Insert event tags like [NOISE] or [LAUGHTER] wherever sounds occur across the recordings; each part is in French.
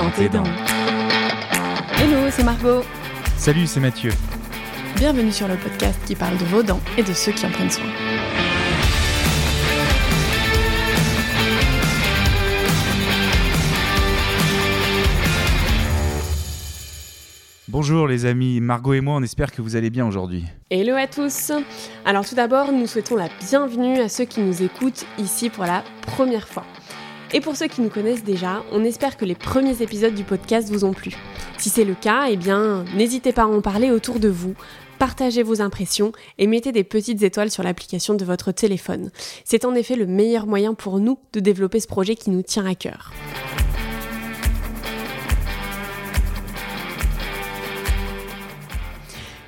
dans tes dents. Hello, c'est Margot. Salut, c'est Mathieu. Bienvenue sur le podcast qui parle de vos dents et de ceux qui en prennent soin. Bonjour les amis, Margot et moi, on espère que vous allez bien aujourd'hui. Hello à tous Alors tout d'abord, nous souhaitons la bienvenue à ceux qui nous écoutent ici pour la première fois. Et pour ceux qui nous connaissent déjà, on espère que les premiers épisodes du podcast vous ont plu. Si c'est le cas, eh bien, n'hésitez pas à en parler autour de vous, partagez vos impressions et mettez des petites étoiles sur l'application de votre téléphone. C'est en effet le meilleur moyen pour nous de développer ce projet qui nous tient à cœur.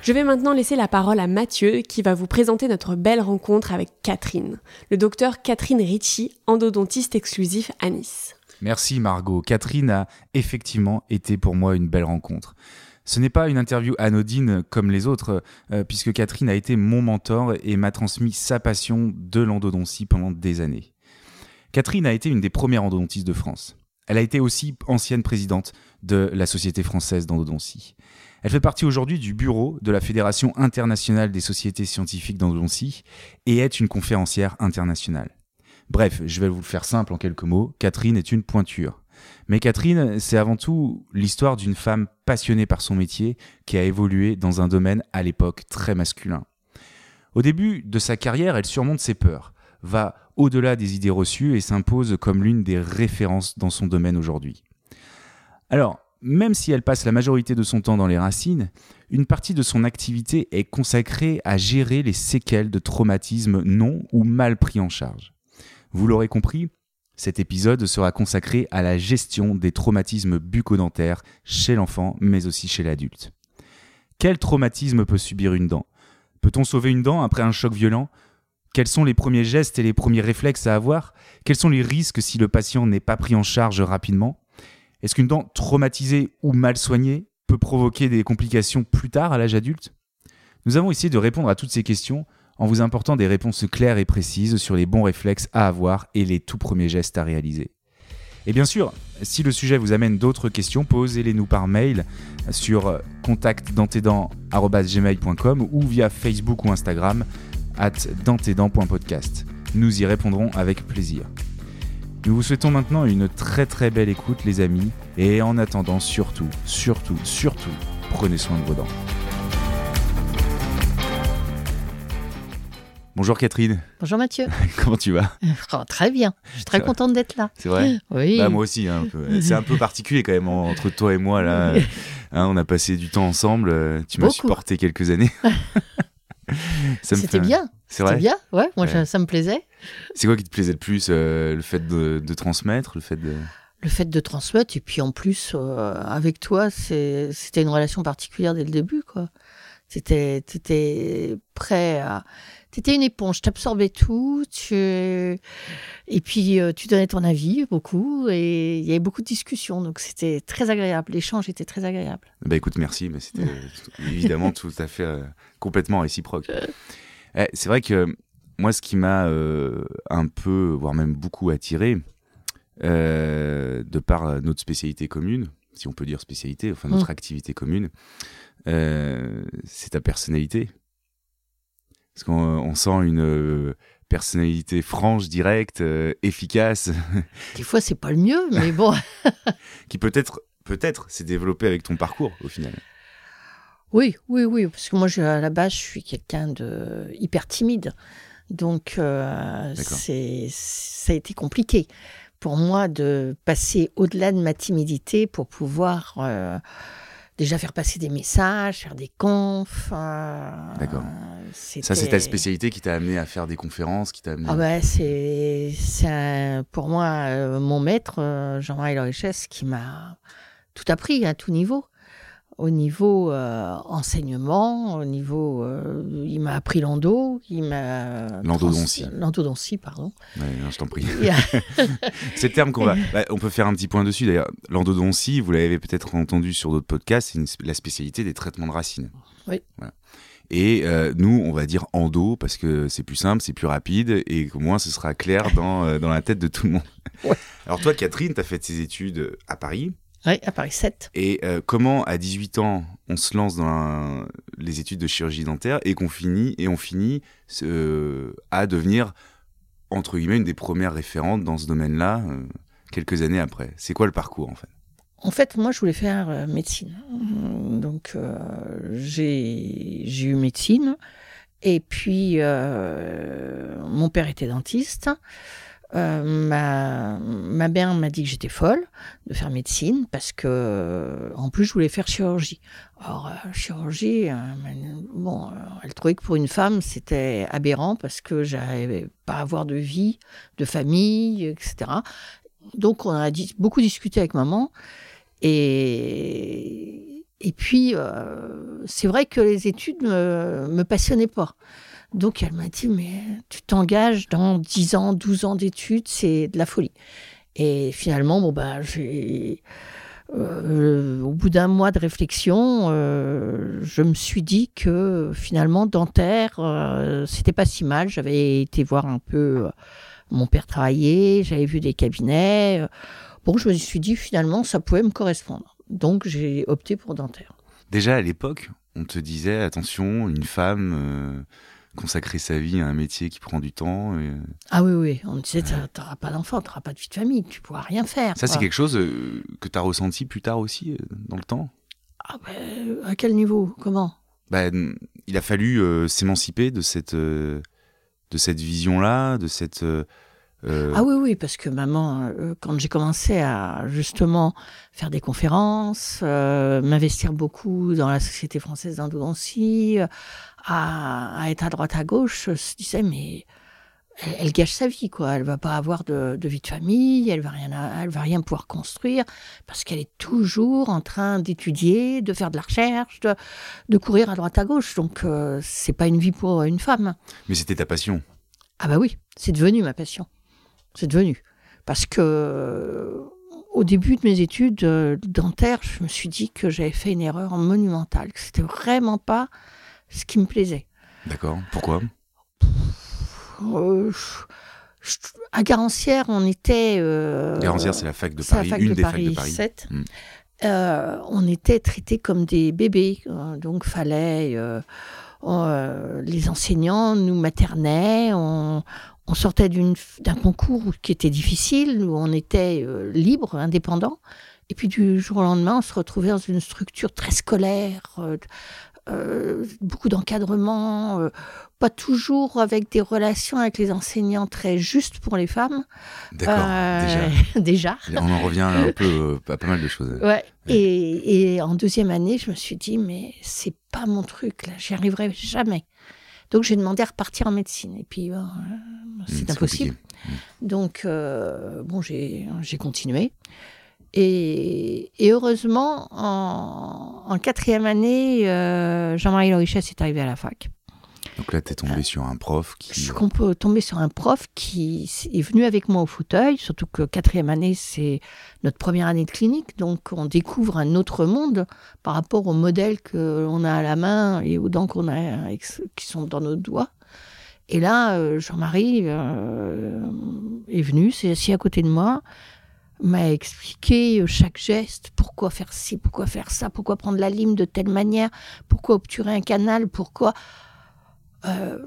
Je vais maintenant laisser la parole à Mathieu qui va vous présenter notre belle rencontre avec Catherine, le docteur Catherine Ritchie, endodontiste exclusif à Nice. Merci Margot. Catherine a effectivement été pour moi une belle rencontre. Ce n'est pas une interview anodine comme les autres, euh, puisque Catherine a été mon mentor et m'a transmis sa passion de l'endodontie pendant des années. Catherine a été une des premières endodontistes de France. Elle a été aussi ancienne présidente de la Société française d'endodontie. Elle fait partie aujourd'hui du bureau de la Fédération internationale des sociétés scientifiques d'endodontie et est une conférencière internationale. Bref, je vais vous le faire simple en quelques mots, Catherine est une pointure. Mais Catherine, c'est avant tout l'histoire d'une femme passionnée par son métier qui a évolué dans un domaine à l'époque très masculin. Au début de sa carrière, elle surmonte ses peurs, va au-delà des idées reçues et s'impose comme l'une des références dans son domaine aujourd'hui. Alors, même si elle passe la majorité de son temps dans les racines, une partie de son activité est consacrée à gérer les séquelles de traumatismes non ou mal pris en charge. Vous l'aurez compris, cet épisode sera consacré à la gestion des traumatismes bucco-dentaires chez l'enfant mais aussi chez l'adulte. Quel traumatisme peut subir une dent? Peut-on sauver une dent après un choc violent? Quels sont les premiers gestes et les premiers réflexes à avoir? Quels sont les risques si le patient n'est pas pris en charge rapidement? Est-ce qu'une dent traumatisée ou mal soignée peut provoquer des complications plus tard à l'âge adulte? Nous avons essayé de répondre à toutes ces questions en vous apportant des réponses claires et précises sur les bons réflexes à avoir et les tout premiers gestes à réaliser. Et bien sûr, si le sujet vous amène d'autres questions, posez-les nous par mail sur contactdantedans.gmail.com ou via Facebook ou Instagram at dantedans.podcast. Nous y répondrons avec plaisir. Nous vous souhaitons maintenant une très très belle écoute les amis et en attendant surtout, surtout, surtout, prenez soin de vos dents. Bonjour Catherine. Bonjour Mathieu. [LAUGHS] Comment tu vas? Oh, Très bien. Je suis très contente d'être là. C'est vrai? [LAUGHS] Oui. Bah, moi aussi. Hein, C'est un peu particulier quand même entre toi et moi là. [LAUGHS] Hein, on a passé du temps ensemble. Tu m'as supporté quelques années. C'était bien. C'est vrai. bien. Ouais. Moi ça me plaisait. C'est quoi qui te plaisait le plus euh, Le fait de, transmettre, le fait de le fait de transmettre et puis en plus euh, avec toi c'était une relation particulière dès le début quoi étais prêt à étais une éponge t'absorbais tout tu et puis euh, tu donnais ton avis beaucoup et il y avait beaucoup de discussions donc c'était très agréable l'échange était très agréable bah écoute merci mais c'était [LAUGHS] évidemment tout à fait complètement réciproque eh, c'est vrai que moi, ce qui m'a euh, un peu, voire même beaucoup attiré, euh, de par notre spécialité commune, si on peut dire spécialité, enfin notre mm. activité commune, euh, c'est ta personnalité. Parce qu'on sent une personnalité franche, directe, efficace. [LAUGHS] Des fois, c'est pas le mieux, mais bon. [LAUGHS] qui peut-être, peut-être, s'est développé avec ton parcours au final. Oui, oui, oui, parce que moi, à la base, je suis quelqu'un de hyper timide. Donc, euh, c'est, ça a été compliqué pour moi de passer au-delà de ma timidité pour pouvoir euh, déjà faire passer des messages, faire des confs. Euh, D'accord. Ça, c'est ta spécialité qui t'a amené à faire des conférences, qui t'a amené... Ah bah, c'est, pour moi mon maître, Jean-Marie Richesse, qui m'a tout appris à tout niveau au niveau euh, enseignement, au niveau, euh, il m'a appris l'endo, il m'a l'endodontie, l'endodontie, pardon. Ouais, je t'en prie. [LAUGHS] C'est le terme qu'on va, bah, on peut faire un petit point dessus d'ailleurs. L'endodontie, vous l'avez peut-être entendu sur d'autres podcasts, c'est la spécialité des traitements de racines. Oui. Et euh, nous, on va dire endo parce que c'est plus simple, c'est plus rapide et au moins ce sera clair dans, dans la tête de tout le monde. Alors toi, Catherine, tu as fait tes études à Paris. Oui, à Paris 7. Et euh, comment, à 18 ans, on se lance dans les études de chirurgie dentaire et qu'on finit, et on finit euh, à devenir, entre guillemets, une des premières référentes dans ce domaine-là, euh, quelques années après? C'est quoi le parcours, en fait? En fait, moi, je voulais faire médecine. Donc, j'ai eu médecine. Et puis, mon père était dentiste. Euh, ma, mère m'a dit que j'étais folle de faire médecine parce que, en plus, je voulais faire chirurgie. Alors, euh, chirurgie, euh, bon, elle trouvait que pour une femme, c'était aberrant parce que j'avais pas à avoir de vie, de famille, etc. Donc, on a beaucoup discuté avec maman. Et, et puis, c'est vrai que les études me, me passionnaient pas. Donc elle m'a dit, mais tu t'engages dans 10 ans, 12 ans d'études, c'est de la folie. Et finalement, bon, bah, j'ai... Euh, au bout d'un mois de réflexion, euh, je me suis dit que finalement, dentaire, euh, c'était pas si mal. J'avais été voir un peu mon père travailler, j'avais vu des cabinets. Bon, je me suis dit finalement, ça pouvait me correspondre. Donc, j'ai opté pour dentaire. Déjà à l'époque, on te disait attention, une femme consacrer sa vie à un métier qui prend du temps. Ah oui, oui, on disait, tu n'auras pas d'enfant, tu n'auras pas de vie de famille, tu ne pourras rien faire. Ça, c'est quelque chose euh, que tu as ressenti plus tard aussi, euh, dans le temps? Ah ben, À quel niveau? Comment? Ben, Il a fallu euh, s'émanciper de cette, de cette vision-là, de cette... Ah oui, oui, parce que maman, quand j'ai commencé à justement faire des conférences, m'investir beaucoup dans la Société française d'endodontie, à, être à droite à gauche se disait mais elle, gâche sa vie quoi. Elle va pas avoir de, vie de famille, elle va rien, elle va rien pouvoir construire parce qu'elle est toujours en train d'étudier, de faire de la recherche, de, courir à droite à gauche. Donc euh, c'est pas une vie pour une femme. Mais c'était ta passion. Ah bah oui, c'est devenu ma passion. C'est devenu parce que au début de mes études euh, dentaires, je me suis dit que j'avais fait une erreur monumentale, que c'était vraiment pas ce qui me plaisait. D'accord. Pourquoi? Euh, À Garancière, on était. Euh, Garancière, c'est la fac de Paris, une des facs de Paris. 7. Hmm. Euh, on était traités comme des bébés, donc fallait. les enseignants nous maternaient, on, on sortait d'un concours qui était difficile, où on était libre, indépendant. Et puis du jour au lendemain, on se retrouvait dans une structure très scolaire, euh, beaucoup d'encadrement, euh, pas toujours avec des relations avec les enseignants très justes pour les femmes. D'accord, euh, déjà. [LAUGHS] On en revient un peu à pas mal de choses. Ouais. Et, et, en deuxième année, je me suis dit, mais c'est pas mon truc, là, j'y arriverai jamais. Donc j'ai demandé à repartir en médecine. Et puis, mmh, c'est impossible. Mmh. Donc, bon, j'ai continué. Et, heureusement, en, quatrième année, euh, Jean-Marie Lorichès est arrivé à la fac. Donc là, tu es tombé sur un prof qui. Je suis tombé sur un prof qui est venu avec moi au fauteuil, surtout que quatrième année, c'est notre première année de clinique, donc on découvre un autre monde par rapport aux modèles qu'on a à la main et aux dents qu'on a qui sont dans nos doigts. Et là, euh, Jean-Marie euh, est venu, s'est assis à côté de moi, m'a expliqué euh, chaque geste, pourquoi faire ci, pourquoi faire ça, pourquoi prendre la lime de telle manière, pourquoi obturer un canal, pourquoi... Euh,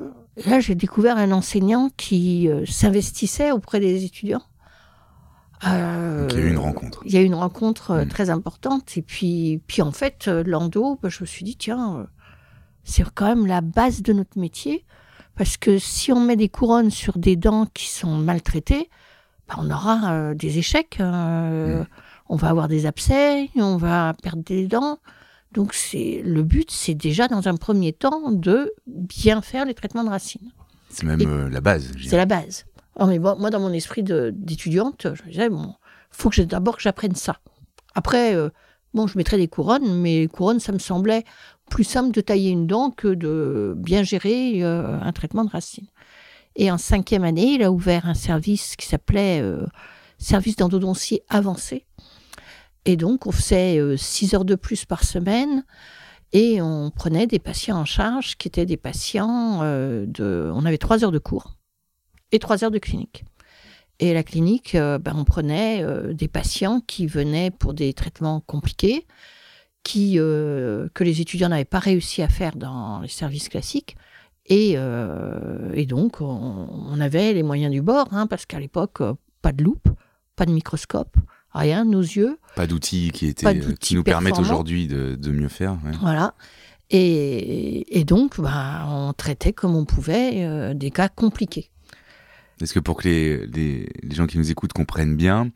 là, j'ai découvert un enseignant qui euh, s'investissait auprès des étudiants. il y a eu une rencontre. Il y a eu une rencontre mm. très importante. Et puis, puis en fait, l'endo, bah, je me suis dit, tiens, c'est quand même la base de notre métier. Parce que si on met des couronnes sur des dents qui sont maltraitées, bah, on aura euh, des échecs. Euh, mm. On va avoir des abcès, on va perdre des dents. Donc c'est le but, c'est déjà dans un premier temps de bien faire les traitements de racines. C'est même euh, la base. C'est la base. Oh, mais moi, dans mon esprit d'étudiante, je me disais, bon, faut que d'abord que j'apprenne ça. Après, bon, je mettrais des couronnes, mais les couronnes, ça me semblait plus simple de tailler une dent que de bien gérer un traitement de racines. Et en cinquième année, il a ouvert un service qui s'appelait euh, Service d'endodontie avancé. Et donc, on faisait euh, six heures de plus par semaine et on prenait des patients en charge qui étaient des patients euh, de. On avait trois heures de cours et trois heures de clinique. Et la clinique, ben, on prenait des patients qui venaient pour des traitements compliqués, qui, que les étudiants n'avaient pas réussi à faire dans les services classiques. Et, euh, et donc, on, on avait les moyens du bord, hein, parce qu'à l'époque, euh, pas de loupe, pas de microscope, rien, nos yeux. Pas d'outils qui, étaient, euh, qui nous permettent aujourd'hui de, de mieux faire. ouais. Voilà. Et, et donc, bah, on traitait comme on pouvait euh, des cas compliqués. Est-ce que pour que les, les, les gens qui nous écoutent comprennent bien,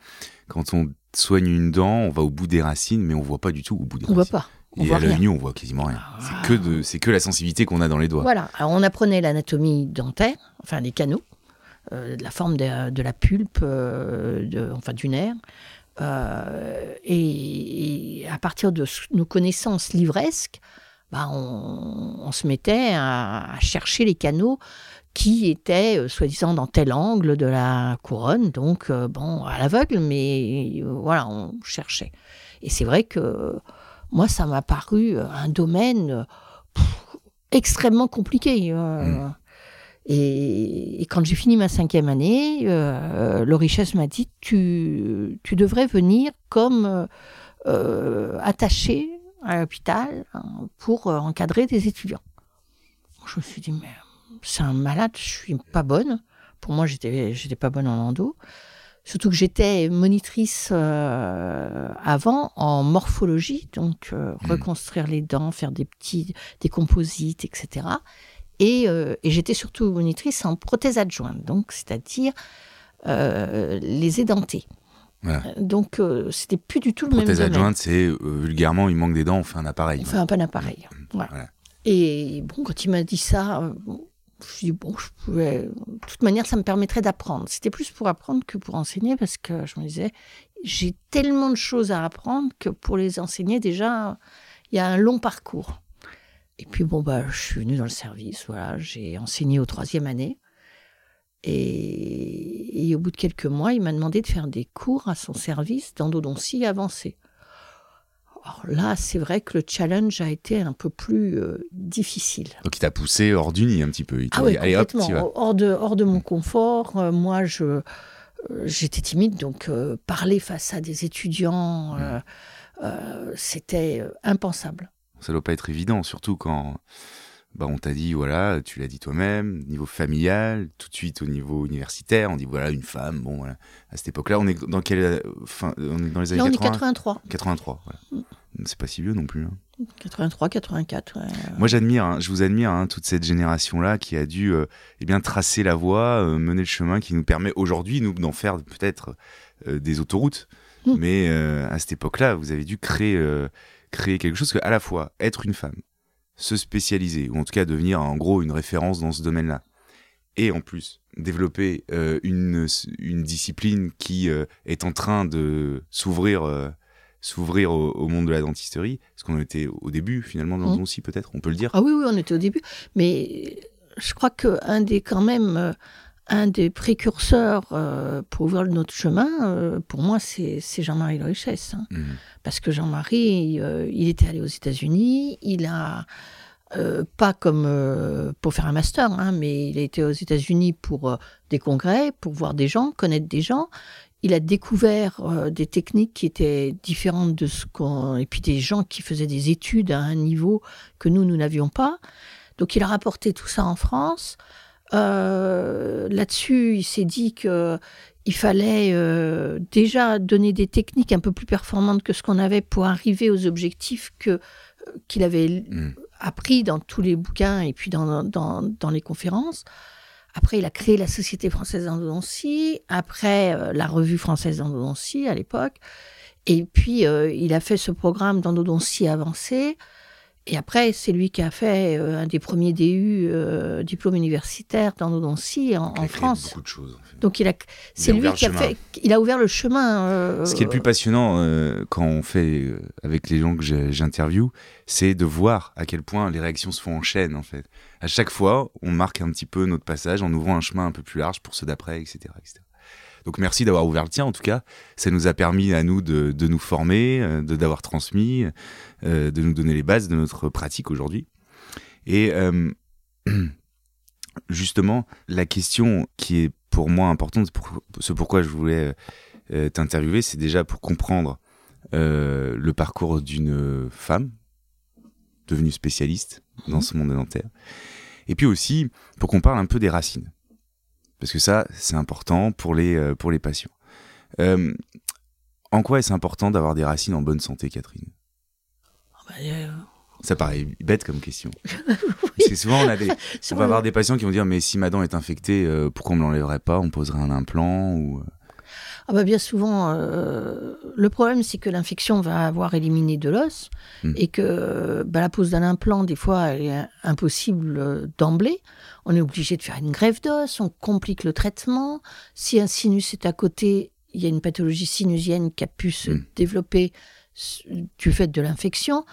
quand on soigne une dent, on va au bout des racines, mais on voit pas du tout au bout des On voit racines. pas. On Et voit à l'œil nu, on voit quasiment rien. Ah. C'est que, de, c'est que la sensibilité qu'on a dans les doigts. Voilà. Alors, on apprenait l'anatomie dentaire, enfin des canaux, euh, de la forme de, de la pulpe, euh, de- enfin du nerf. Euh, et, et à partir de nos connaissances livresques, bah, on, on se mettait à, à chercher les canaux qui étaient euh, soi-disant dans tel angle de la couronne, donc euh, bon, à l'aveugle, mais euh, voilà, on cherchait. Et c'est vrai que moi, ça m'a paru euh, un domaine euh, pff, extrêmement compliqué. euh. Et, et quand j'ai fini ma cinquième année, euh, le richesse m'a dit tu, tu devrais venir comme euh, attaché à l'hôpital hein, pour encadrer des étudiants. Je me suis dit mais c'est un malade, je suis pas bonne. Pour moi, j'étais j'étais pas bonne en endo. Surtout que j'étais monitrice euh, avant en morphologie, donc euh, Mhm. reconstruire les dents, faire des petits, des composites, etc. Et, euh, et j'étais surtout monitrice en prothèse adjointe, donc c'est-à-dire les édentés. Voilà. Donc c'était plus du tout le Prothèse même domaine. adjointe, c'est vulgairement, il manque des dents, on fait un appareil. On fait un appareil. Voilà. Voilà. Et bon, quand il m'a dit ça, bon, je me suis dit, bon, je pouvais. De toute manière, ça me permettrait d'apprendre. C'était plus pour apprendre que pour enseigner parce que je me disais, j'ai tellement de choses à apprendre que pour les enseigner, déjà, il y a un long parcours. Et puis, bon, bah, je suis venue dans le service, voilà, j'ai enseigné au troisième année. Et, et au bout de quelques mois, il m'a demandé de faire des cours à son service d'endodontie avancée. Alors là, c'est vrai que le challenge a été un peu plus euh, difficile. Donc il t'a poussé hors du nid un petit peu. Il Ah oui, dit, allez hop, complètement. t'y vas. hors, de, hors de mon confort. Euh, moi, je, euh, j'étais timide, donc parler face à des étudiants, euh, c'était impensable. Ça doit pas être évident, surtout quand bah, on t'a dit, voilà, tu l'as dit toi-même, niveau familial, tout de suite au niveau universitaire, on dit, voilà, une femme, bon, voilà. À cette époque-là, on est dans quelle fin, on est dans les années Là, on est 80 83. 83, voilà. C'est pas si vieux non plus. hein. 83, 84. ouais. Moi, j'admire, hein, je vous admire, hein, toute cette génération-là qui a dû euh, eh bien tracer la voie, euh, mener le chemin qui nous permet aujourd'hui, nous, d'en faire peut-être euh, des autoroutes. Mm. Mais euh, à cette époque-là, vous avez dû créer, créer quelque chose que, à la fois, être une femme, se spécialiser, ou en tout cas devenir en gros une référence dans ce domaine-là, et en plus développer une, une discipline qui est en train de s'ouvrir. S'ouvrir au, au monde de la dentisterie, parce qu'on était au début finalement de l'endodontie peut-être, on peut le dire. Ah oui, oui, on était au début. Mais je crois qu'un des, quand même, euh, un des précurseurs euh, pour ouvrir notre chemin, euh, pour moi, c'est Jean-Marie Le Richesse. hein. Mhm. Parce que Jean-Marie, euh, il était allé aux États-Unis, il a. pas comme pour faire un master, hein, mais il a été aux États-Unis pour des congrès, pour voir des gens, connaître des gens. Il a découvert euh, des techniques qui étaient différentes de ce qu'on. Et puis des gens qui faisaient des études à un niveau que nous, nous n'avions pas. Donc il a rapporté tout ça en France. Euh, Là-dessus, il s'est dit que il fallait euh, déjà donner des techniques un peu plus performantes que ce qu'on avait pour arriver aux objectifs que qu'il avait Mhm. appris dans tous les bouquins et puis dans, dans, dans les conférences. Après, il a créé la Société française d'endodontie, après euh, la Revue française d'endodontie à l'époque, et puis euh, il a fait ce programme d'endodontie avancée. Et après, c'est lui qui a fait euh, un des premiers DU, euh, diplôme universitaire en, Donc, il en a créé France. beaucoup de choses. en fait. Donc il a, c'est lui qui a chemin. fait, il a ouvert le chemin. euh, Ce qui est le plus passionnant euh, quand on fait euh, avec les gens que j'interviewe, c'est de voir à quel point les réactions se font en chaîne en fait. À chaque fois, on marque un petit peu notre passage en ouvrant un chemin un peu plus large pour ceux d'après, etc., etc. Donc merci d'avoir ouvert le tien en tout cas. Ça nous a permis à nous de, de nous former, de d'avoir transmis, euh, de nous donner les bases de notre pratique aujourd'hui. Et euh, [CLEARS THROAT] justement, la question qui est pour moi importante, pour, ce pourquoi je voulais euh, t'interviewer, c'est déjà pour comprendre le parcours d'une femme devenue spécialiste dans Mhm. ce monde dentaire. Et puis aussi pour qu'on parle un peu des racines. Parce que ça, c'est important pour les, pour les patients. En quoi est-ce important d'avoir des racines en bonne santé, Catherine? Ça paraît bête comme question. [LAUGHS] Parce que souvent, on, a des, c'est [LAUGHS] on va avoir des patients qui vont dire Mais si ma dent est infectée, euh, pourquoi on me l'enlèverait pas? On poserait un implant ou... Ah bah bien souvent, euh, le problème c'est que l'infection va avoir éliminé de l'os Hmm. et que bah, la pose d'un implant, des fois, elle est impossible euh, d'emblée. On est obligé de faire une greffe d'os, on complique le traitement. Si un sinus est à côté, il y a une pathologie sinusienne qui a pu se Hmm. développer du fait de l'infection.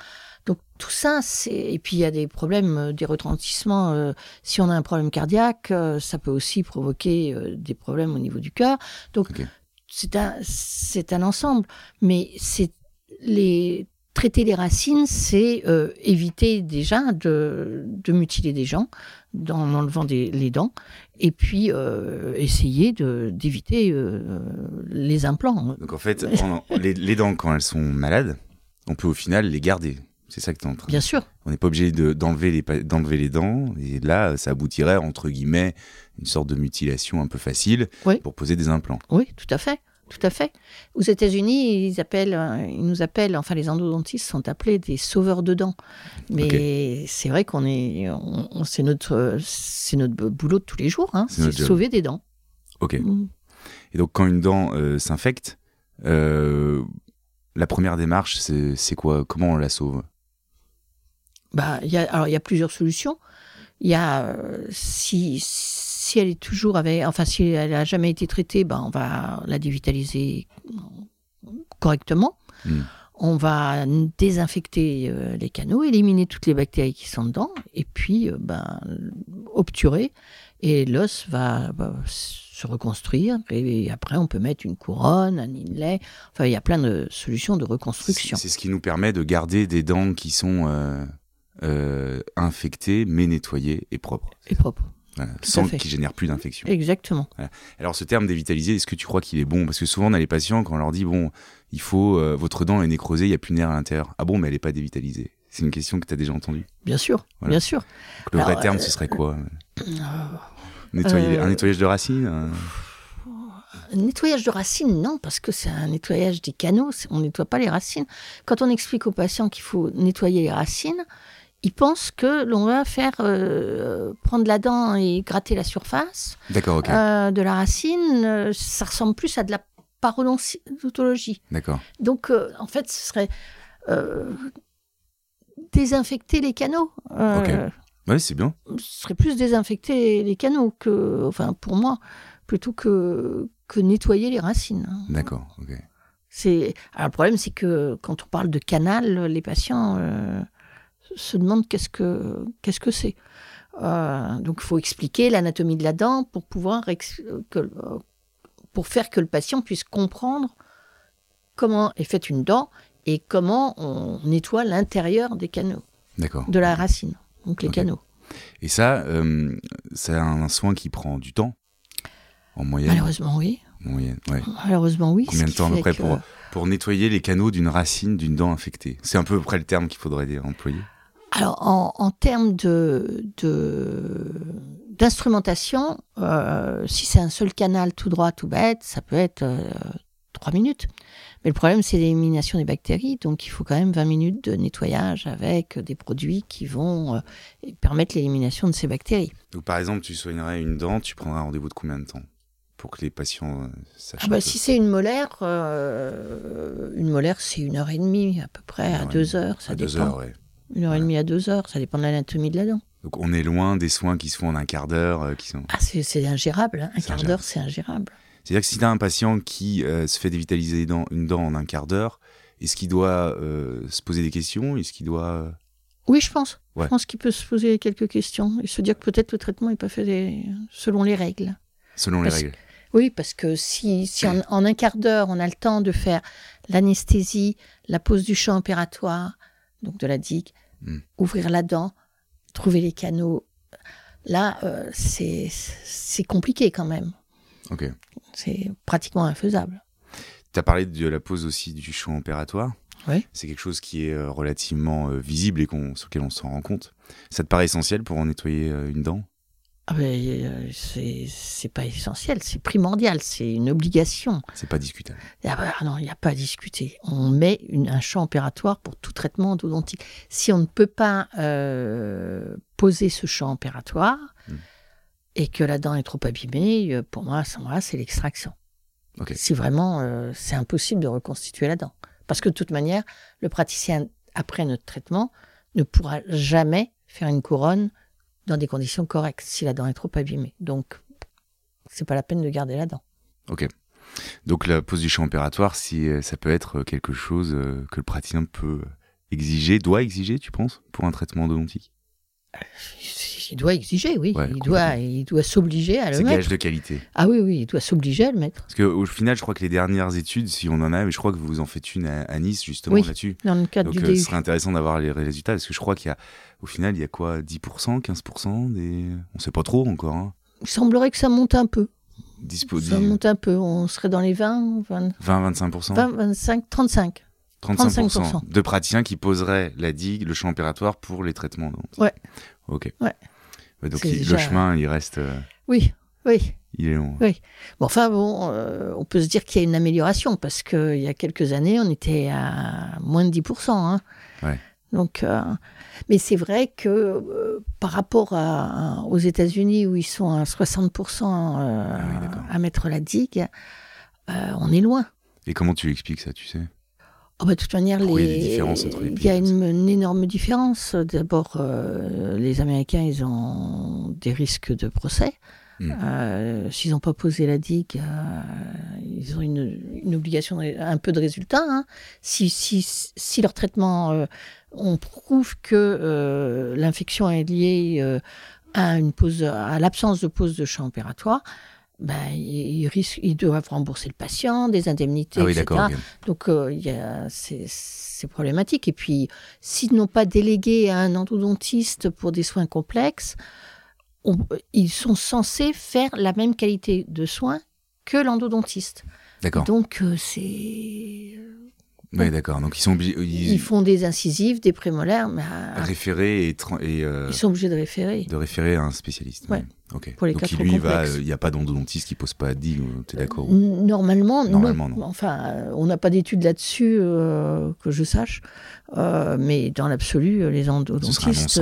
Donc tout ça, c'est et puis il y a des problèmes, euh, des retentissements. euh, si on a un problème cardiaque, euh, ça peut aussi provoquer euh, des problèmes au niveau du cœur. Donc c'est un c'est un ensemble, mais c'est les traiter les racines, c'est éviter déjà de, de mutiler des gens en enlevant des, les dents, et puis euh, essayer d'éviter euh, les implants. Donc en fait, en- les, les dents, quand elles sont malades, on peut au final les garder. C'est ça que tu es en train de Bien sûr, On n'est pas obligé de- d'enlever les, les dents. Et là, ça aboutirait, entre guillemets, une sorte de mutilation un peu facile Oui. pour poser des implants. oui, tout à fait. Tout à fait. Aux États-Unis, ils appellent, euh, ils nous appellent, enfin les endodontistes sont appelés des sauveurs de dents. Mais c'est vrai qu'on est, on- on- c'est notre, c'est notre boulot de tous les jours, hein, C'est job. sauver des dents. Ok. Mm. Et donc, quand une dent euh, s'infecte, euh, la première démarche, c'est quoi? Comment on la sauve? Bah, il y a, alors il y a plusieurs solutions. Il y a euh, si si elle est toujours avec, enfin si elle a jamais été traitée, ben on va la dévitaliser correctement. Hmm. On va désinfecter euh, les canaux, éliminer toutes les bactéries qui sont dedans, et puis euh, ben obturer. Et l'os va, va se reconstruire. Et après, on peut mettre une couronne, un inlay. Enfin, il y a plein de solutions de reconstruction. C'est ce qui nous permet de garder des dents qui sont euh, infectées, mais nettoyées et propres. Et propre. Voilà, sans fait. qu'ils génèrent plus d'infection. Exactement. Alors ce terme dévitaliser, est-ce que tu crois qu'il est bon? Parce que souvent on a les patients quand on leur dit bon, il faut euh, votre dent est nécrosée, il n'y a plus de nerf à l'intérieur. Ah bon, mais elle n'est pas dévitalisée. C'est une question que tu as déjà entendue? Bien sûr. Voilà. Bien sûr. Donc, le vrai terme, euh, ce serait quoi? Nettoyer, euh, Un nettoyage de racines un- nettoyage de racines, non, parce que c'est un nettoyage des canaux, on ne nettoie pas les racines. Quand on explique aux patients qu'il faut nettoyer les racines, ils pensent que l'on va faire euh, prendre la dent et gratter la surface euh, de la racine. euh, ça ressemble plus à de la parodontologie. D'accord. Donc, en fait, ce serait désinfecter les canaux. Euh, Ouais, c'est bien. ce serait plus désinfecter les canaux que, enfin, pour moi, plutôt que, que nettoyer les racines. D'accord, ok. C'est alors le problème, c'est que quand on parle de canal, les patients euh, se demandent qu'est-ce que qu'est-ce que c'est. Euh, donc, il faut expliquer l'anatomie de la dent pour pouvoir ex- que, euh, pour faire que le patient puisse comprendre comment est faite une dent et comment on nettoie l'intérieur des canaux de la racine, donc les canaux. Et ça, euh, c'est un soin qui prend du temps En moyenne? Malheureusement, oui. En moyenne, ouais. Malheureusement, oui. Combien de temps à peu près que- pour, pour nettoyer les canaux d'une racine d'une dent infectée? C'est un peu près le terme qu'il faudrait employer. Alors, en, en termes de, d'instrumentation, euh, si c'est un seul canal tout droit, tout bête, ça peut être euh, trois minutes. Mais le problème, c'est l'élimination des bactéries. Donc, il faut quand même 20 minutes de nettoyage avec des produits qui vont euh, permettre l'élimination de ces bactéries. Donc par exemple, tu soignerais une dent, tu prendrais un rendez-vous de combien de temps Pour que les patients euh, sachent. Ah bah, si c'est une molaire, euh, une molaire, c'est une heure et demie à peu près, à deux heures. Ça À dépend. deux heures, ouais. Une heure et demie à deux heures, ça dépend de l'anatomie de la dent. Donc on est loin des soins qui se font en un quart d'heure, euh, qui sont. Ah, c'est, c'est ingérable. hein. Un C'est quart ingérable. d'heure, c'est ingérable. C'est-à-dire que si tu as un patient qui euh, se fait dévitaliser une dent, une dent en un quart d'heure, est-ce qu'il doit euh, se poser des questions? Est-ce qu'il doit. Oui, je pense. Ouais. Je pense qu'il peut se poser quelques questions et se dire que peut-être le traitement n'est pas fait des- selon les règles. Selon les Parce- règles. Oui, parce que si, si en, en un quart d'heure, on a le temps de faire l'anesthésie, la pose du champ opératoire, donc de la digue, Hmm. ouvrir la dent, trouver les canaux, là, euh, c'est compliqué quand même. Ok. C'est pratiquement infaisable. Tu as parlé de la pose aussi du champ opératoire. Oui. C'est quelque chose qui est euh, relativement euh, visible et sur lequel on s'en rend compte. Ça te paraît essentiel pour en nettoyer euh, une dent? Ah ben, euh, c'est pas essentiel, c'est primordial, c'est une obligation. C'est pas discutable. Ah bah non, il n'y a pas à discuter. On met une- un champ opératoire pour tout traitement endodontique. Si on ne peut pas euh, poser ce champ opératoire Hmm. et que la dent est trop abîmée, euh, pour moi, à ce moment-là, c'est l'extraction. Ok. Si vraiment euh, c'est impossible de reconstituer la dent. Parce que de toute manière, le praticien, après notre traitement, ne pourra jamais faire une couronne dans des conditions correctes si la dent est trop abîmée. Donc, c'est pas la peine de garder la dent. Donc la pose du champ opératoire, si, euh, ça peut être quelque chose euh, que le praticien peut exiger, doit exiger, tu penses, pour un traitement endodontique Il doit exiger, oui. Ouais, il, doit, il doit s'obliger à le C'est mettre. gage de qualité. Ah oui, oui, il doit s'obliger à le mettre. Parce qu'au final, je crois que les dernières études, si on en a, mais je crois que vous en faites une à, à Nice, justement, Oui. là-dessus. Dans le cadre Donc du euh, ce serait intéressant d'avoir les résultats, parce que je crois qu'il y a, au final, il y a quoi 10%, 15% des... On sait pas trop encore. Hein. Il semblerait que ça monte un peu. Dispo... Ça monte un peu. On serait dans les 20, 20, 20-25% 20 25, 35. 35% 35%. de praticiens qui poseraient la digue, le champ opératoire pour les traitements. Ouais. Ok. Ouais. Ouais, donc C'est il- déjà- le chemin, il reste... euh, Oui, oui. il est long. Oui. Bon, enfin, bon, euh, on peut se dire qu'il y a une amélioration parce qu'il y a quelques années, on était à moins de 10%. Hein. Ouais. Donc, euh, mais c'est vrai que euh, par rapport à, aux États-Unis où ils sont à 60% euh, Ah oui, à mettre la digue, on est loin. Et comment tu expliques ça, tu sais? Oh, bah, de toute manière, il y a les- des différences entre les il pays y a comme une, une énorme différence. D'abord, euh, les Américains, ils ont des risques de procès. Mm. Euh, S'ils n'ont pas posé la digue, euh, ils ont une, une obligation, un peu de résultat. hein. Si, si, si leur traitement, on prouve que l'infection est liée à, une pose, à l'absence de pose de champ opératoire, ben, ils, ils risquent, ils doivent rembourser le patient, des indemnités, Ah oui, etc. d'accord. ok. Donc, euh, c'est c'est problématique. Et puis, s'ils n'ont pas délégué à un endodontiste pour des soins complexes, on- ils sont censés faire la même qualité de soins que l'endodontiste. D'accord. Donc, euh, c'est. Oui, d'accord. Donc ils sont obligés... Ils... Ils font des incisives, des prémolaires, mais euh, référer et, euh, ils sont obligés de référer. de référer à un spécialiste. Ouais. Ok. Pour les Donc trop lui, va, il n'y a pas d'endodontiste qui pose pas digue, tu es d'accord Normalement, Normalement, non. Enfin, euh, on n'a pas d'études là-dessus euh, que je sache, Euh, mais dans l'absolu, euh, les endodontistes.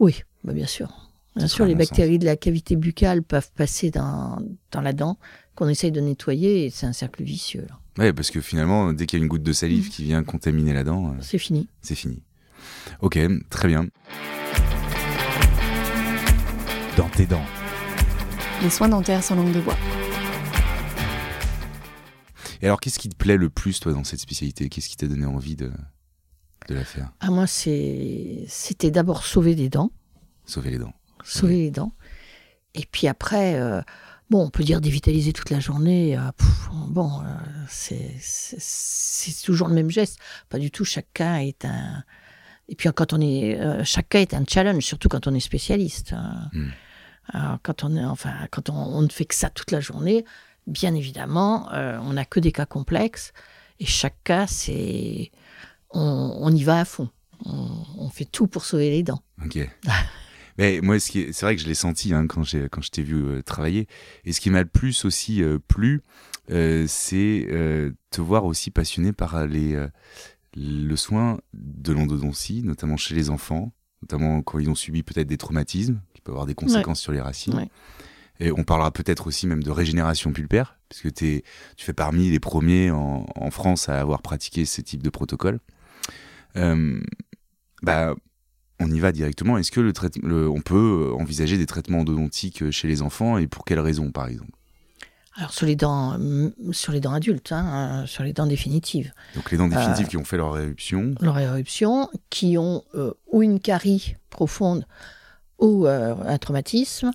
Oui, bah bien sûr. Bien sûr, les bon bactéries de la cavité buccale peuvent passer dans, dans la dent qu'on essaye de nettoyer et c'est un cercle vicieux. là. Ouais, parce que finalement, dès qu'il y a une goutte de Mm. salive qui vient contaminer la dent, euh, C'est fini. c'est fini. Ok, très bien. Dans tes dents. Les soins dentaires sans langue de bois. Et alors, qu'est-ce qui te plaît le plus, toi, dans cette spécialité? Qu'est-ce qui t'a donné envie de, de la faire? À moi, c'est- c'était d'abord sauver des dents, Sauver les dents. sauver les dents. Et puis après, euh, bon, on peut dire dévitaliser toute la journée. euh, pff, bon, euh, c'est toujours le même geste. Pas du tout. Chaque cas est un. Et puis quand on est, euh, cas est un challenge, surtout quand on est spécialiste. hein. Hmm. Alors, quand on est, enfin, quand on, on ne fait que ça toute la journée, bien évidemment, on n'a que des cas complexes. Et chaque cas, c'est, on, on y va à fond. On, on fait tout pour sauver les dents. Ok. [LAUGHS] Mais moi, ce qui c'est vrai que je l'ai senti hein, quand j'ai quand je t'ai vu euh, travailler. Et ce qui m'a le plus aussi euh, plu, euh, c'est euh, te voir aussi passionné par les euh, le soin de l'endodontie, notamment chez les enfants, notamment quand ils ont subi peut-être des traumatismes, qui peuvent avoir des conséquences sur les racines. Ouais. Et on parlera peut-être aussi même de régénération pulpaire, puisque t'es- tu fais parmi les premiers en, en France à avoir pratiqué ce type de protocole. Euh, bah, on y va directement. Est-ce que le traite- le- on peut envisager des traitements endodontiques chez les enfants et pour quelles raisons, par exemple? Alors sur les dents, mm, sur les dents adultes, hein, euh, sur les dents définitives, Donc les dents définitives qui ont fait leur éruption. leur éruption, qui ont euh, ou une carie profonde ou euh, un traumatisme,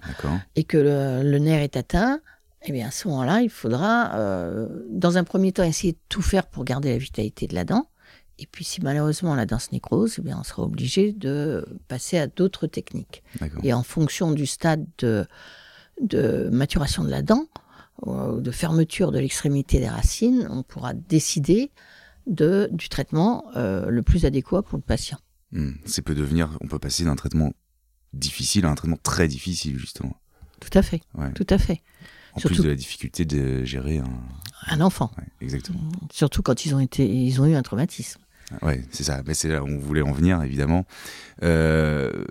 et que le, le nerf est atteint, eh bien à ce moment-là, il faudra, euh, dans un premier temps, essayer de tout faire pour garder la vitalité de la dent. Et puis si malheureusement la dent se nécrose, eh bien on sera obligé de passer à d'autres techniques. Et en fonction du stade de, de maturation de la dent, ou de fermeture de l'extrémité des racines, on pourra décider de, du traitement euh, le plus adéquat pour le patient. Hmm, C'est peut devenir, on peut passer d'un traitement difficile à un traitement très difficile, justement. Tout à fait, Ouais. tout à fait. En Surtout- plus de la difficulté de gérer un. Un enfant, Ouais, exactement. surtout quand ils ont, été, ils ont eu un traumatisme. Ouais, c'est ça. Mais c'est là où on voulait en venir, évidemment. Euh,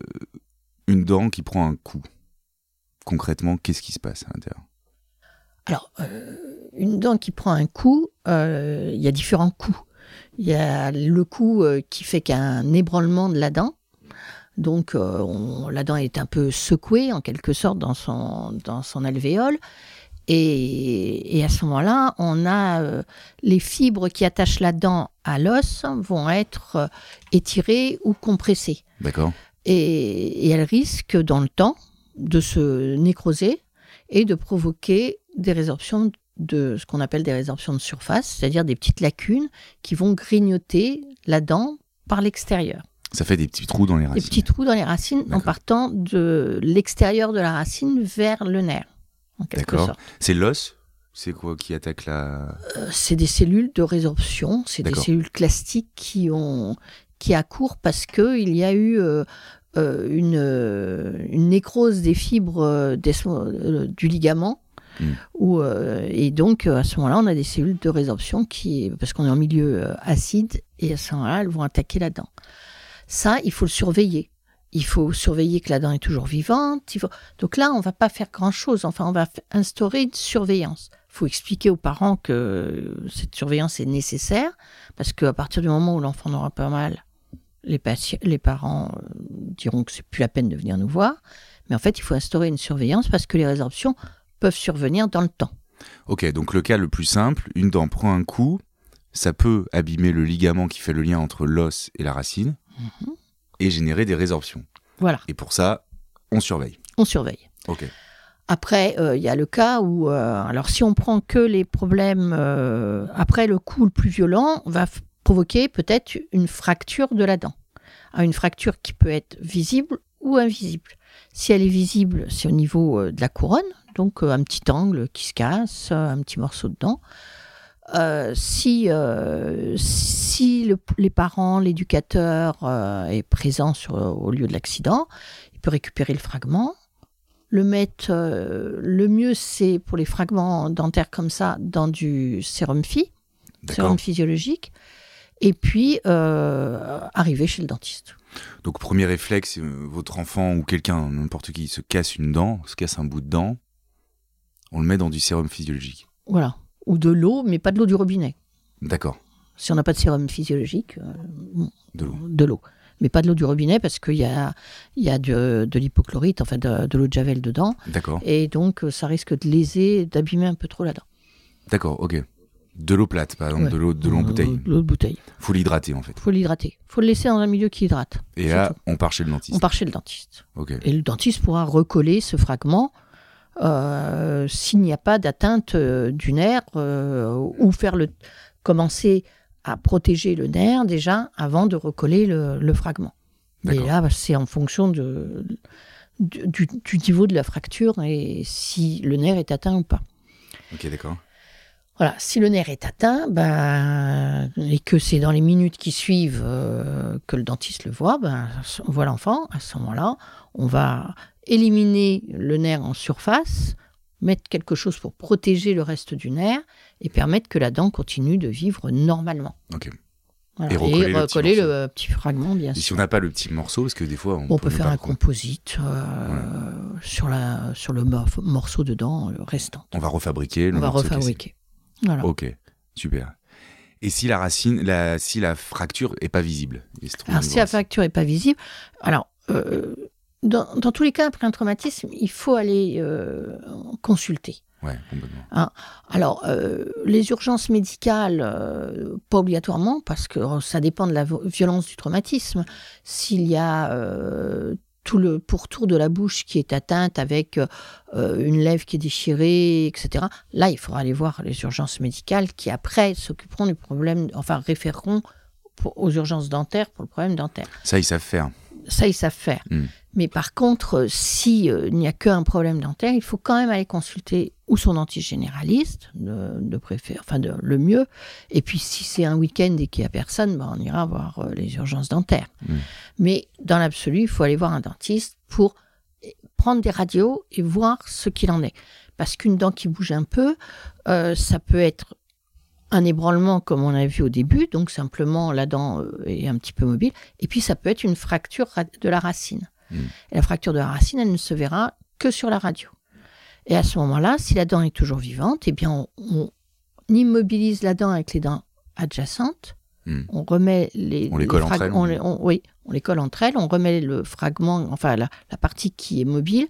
une dent qui prend un coup. Concrètement, qu'est-ce qui se passe à l'intérieur? Alors, euh, une dent qui prend un coup, euh, il y a différents coups. Il y a le coup qui fait qu'un ébranlement de la dent. Donc, on- la dent est un peu secouée, en quelque sorte, dans son, dans son alvéole. Et, et à ce moment-là, on a euh, les fibres qui attachent la dent à l'os vont être euh, étirées ou compressées. D'accord et, et elle risque dans le temps de se nécroser et de provoquer des résorptions de ce qu'on appelle des résorptions de surface, c'est-à-dire des petites lacunes qui vont grignoter la dent par l'extérieur. Ça fait des petits trous dans les Des racines. petits trous dans les racines en partant de l'extérieur de la racine vers le nerf, D'accord. C'est l'os C'est quoi qui attaque la. Euh, c'est des cellules de résorption, c'est des cellules clastiques qui ont qui accourent parce que il y a eu euh, euh, une, une nécrose des fibres des- euh, du ligament. Mm. Où, euh, et donc à ce moment-là, on a des cellules de résorption qui, parce qu'on est en milieu acide, et à ce moment-là, elles vont attaquer la dent. Ça, il faut le surveiller. Il faut surveiller que la dent est toujours vivante. Il faut... Donc là, on va pas faire grand-chose. Enfin, on va instaurer une surveillance. Il faut expliquer aux parents que cette surveillance est nécessaire, parce qu'à partir du moment où l'enfant n'aura pas mal, les, les parents euh, diront que c'est plus la peine de venir nous voir. Mais en fait, il faut instaurer une surveillance parce que les résorptions peuvent survenir dans le temps. Ok, donc le cas le plus simple, une dent prend un coup, ça peut abîmer le ligament qui fait le lien entre l'os et la racine Mhm. Et générer des résorptions. Voilà, Et pour ça, on surveille. on surveille. Ok. Après, euh, il y a le cas où, euh, alors si on prend que les problèmes, euh, après le coup le plus violent va provoquer peut-être une fracture de la dent. Ah, une fracture qui peut être visible ou invisible. Si elle est visible, c'est au niveau de la couronne, donc un petit angle qui se casse, un petit morceau de dent. Euh, si euh, si le- les parents, l'éducateur euh, est présent sur, au lieu de l'accident, il peut récupérer le fragment, le mettre. le mieux, c'est pour les fragments dentaires comme ça, dans du sérum phi, D'accord. sérum physiologique, et puis arriver chez le dentiste. Donc premier réflexe, votre enfant ou quelqu'un, n'importe qui, se casse une dent, se casse un bout de dent, on le met dans du sérum physiologique. Voilà. Ou de l'eau, mais pas de l'eau du robinet. D'accord. Si on n'a pas de sérum physiologique, euh, De l'eau. Mais pas de l'eau du robinet parce qu'il y a, il y a de, de l'hypochlorite, enfin de, de l'eau de javel dedans. D'accord. Et donc, euh, ça risque de léser, d'abîmer un peu trop la dent. D'accord, ok. De l'eau plate, par exemple, Ouais. de l'eau de l'eau en bouteille. De l'eau de bouteille. Faut l'hydrater en fait. faut l'hydrater. faut le laisser dans un milieu qui hydrate. Et là, on part chez le dentiste. On part chez le dentiste. Ok. Et le dentiste pourra recoller ce fragment euh, s'il n'y a pas d'atteinte euh, du nerf euh, ou faire le, commencer à protéger le nerf déjà avant de recoller le, le fragment. Et là, c'est en fonction de, du, du- du niveau de la fracture et si le nerf est atteint ou pas. Ok, d'accord. Voilà, si le nerf est atteint, ben, et que c'est dans les minutes qui suivent euh, que le dentiste le voit, ben, on voit l'enfant, à ce moment-là, on va éliminer le nerf en surface, mettre quelque chose pour protéger le reste du nerf et permettre que la dent continue de vivre normalement. Ok. Voilà. Et recoller le petit le fragment, bien Et si on n'a pas le petit morceau, parce que des fois, on, On peut faire un prendre. composite euh, sur, la, sur le morceau de dent euh, restant. On va refabriquer le On va refabriquer. Voilà. Ok, super. Et si la racine, la, si la fracture est pas visible il se trouve Alors, si la fracture n'est pas visible, alors, euh, dans, dans tous les cas, après un traumatisme, il faut aller euh, consulter. Ouais, complètement. Alors, euh, les urgences médicales, euh, pas obligatoirement, parce que ça dépend de la violence du traumatisme. S'il y a tout le pourtour de la bouche qui est atteinte avec une lèvre qui est déchirée, etc., là, il faudra aller voir les urgences médicales qui, après, s'occuperont du problème, enfin, référeront pour- aux urgences dentaires pour le problème dentaire. Ça, ils savent faire. Ça, ils savent faire. Mais par contre, s'il n'y a qu'un problème dentaire, il faut quand même aller consulter ou son dentiste généraliste, de, de préfère, enfin de, le mieux. Et puis, si c'est un week-end et qu'il n'y a personne, ben, on ira voir euh, les urgences dentaires. Mm. Mais dans l'absolu, il faut aller voir un dentiste pour prendre des radios et voir ce qu'il en est. Parce qu'une dent qui bouge un peu, euh, ça peut être un ébranlement comme on a vu au début, donc simplement la dent euh, est un petit peu mobile, et puis ça peut être une fracture ra- de la racine. Mm. Et la fracture de la racine, elle ne se verra que sur la radio. Et à ce moment-là, si la dent est toujours vivante, eh bien on, on immobilise la dent avec les dents adjacentes, Mm. on remet les, On les colle entre elles, on oui, on les colle entre elles, on remet le fragment, enfin la, la partie qui est mobile,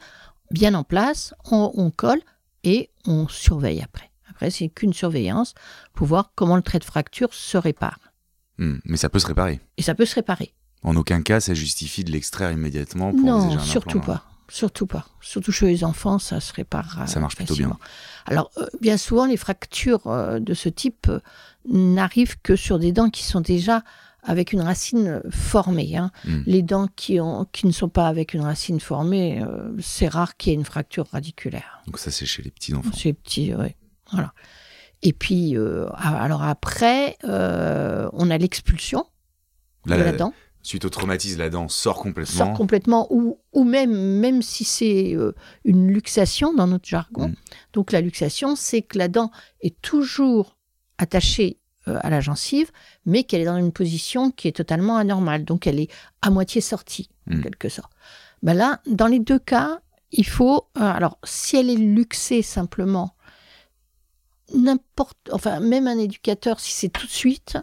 bien en place, on colle et on surveille après. Après, c'est qu'une surveillance pour voir comment le trait de fracture se répare. Hmm, Mais ça peut se réparer. Et ça peut se réparer. En aucun cas, ça justifie de l'extraire immédiatement pour Non, un surtout implant. pas. Surtout pas. Surtout chez les enfants, ça se répare. Ça marche plutôt facilement. Alors, euh, bien souvent, les fractures euh, de ce type euh, n'arrivent que sur des dents qui sont déjà avec une racine formée. hein. Mm. Les dents qui, ont, qui ne sont pas avec une racine formée, c'est rare qu'il y ait une fracture radiculaire. Donc ça, c'est chez les petits enfants. C'est petit, oui. Voilà. Et puis, euh, alors après, euh, on a l'expulsion de la la- dent. Suite au traumatisme, la dent sort complètement. sort complètement, ou, ou même, même si c'est euh, une luxation dans notre jargon. Mm. Donc la luxation, c'est que la dent est toujours attachée à la gencive, mais qu'elle est dans une position qui est totalement anormale. Donc elle est à moitié sortie, en Mm. quelque sorte. Ben là, dans les deux cas, il faut... alors, si elle est luxée simplement, n'importe... Enfin, même un éducateur, si c'est tout de suite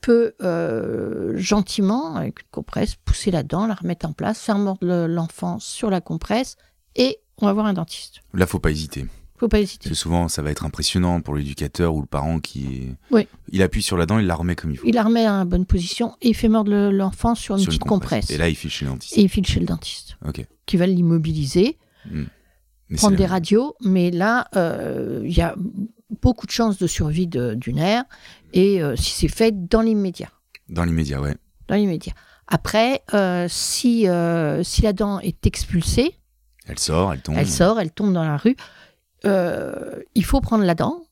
peut euh, gentiment, avec une compresse, pousser la dent, la remettre en place, faire mordre le- l'enfant sur la compresse, et on va voir un dentiste. Là, faut pas hésiter. Faut pas hésiter. Parce que souvent, ça va être impressionnant pour l'éducateur ou le parent qui. Oui. Il appuie sur la dent, il la remet comme il faut. Il la remet à la bonne position et il fait mordre le- l'enfant sur une Sur petite compresse. Et là, il file chez le dentiste. Et il file chez le dentiste, Ok. qui va l'immobiliser, Mais prendre des radios, mais là, euh, il y a beaucoup de chances de survie de- du nerf, et euh, si c'est fait dans l'immédiat. Dans l'immédiat, ouais. Dans l'immédiat. Après, euh, si, euh, si la dent est expulsée, Elle sort, elle tombe. Elle sort, elle tombe dans la rue. Il faut prendre la dent,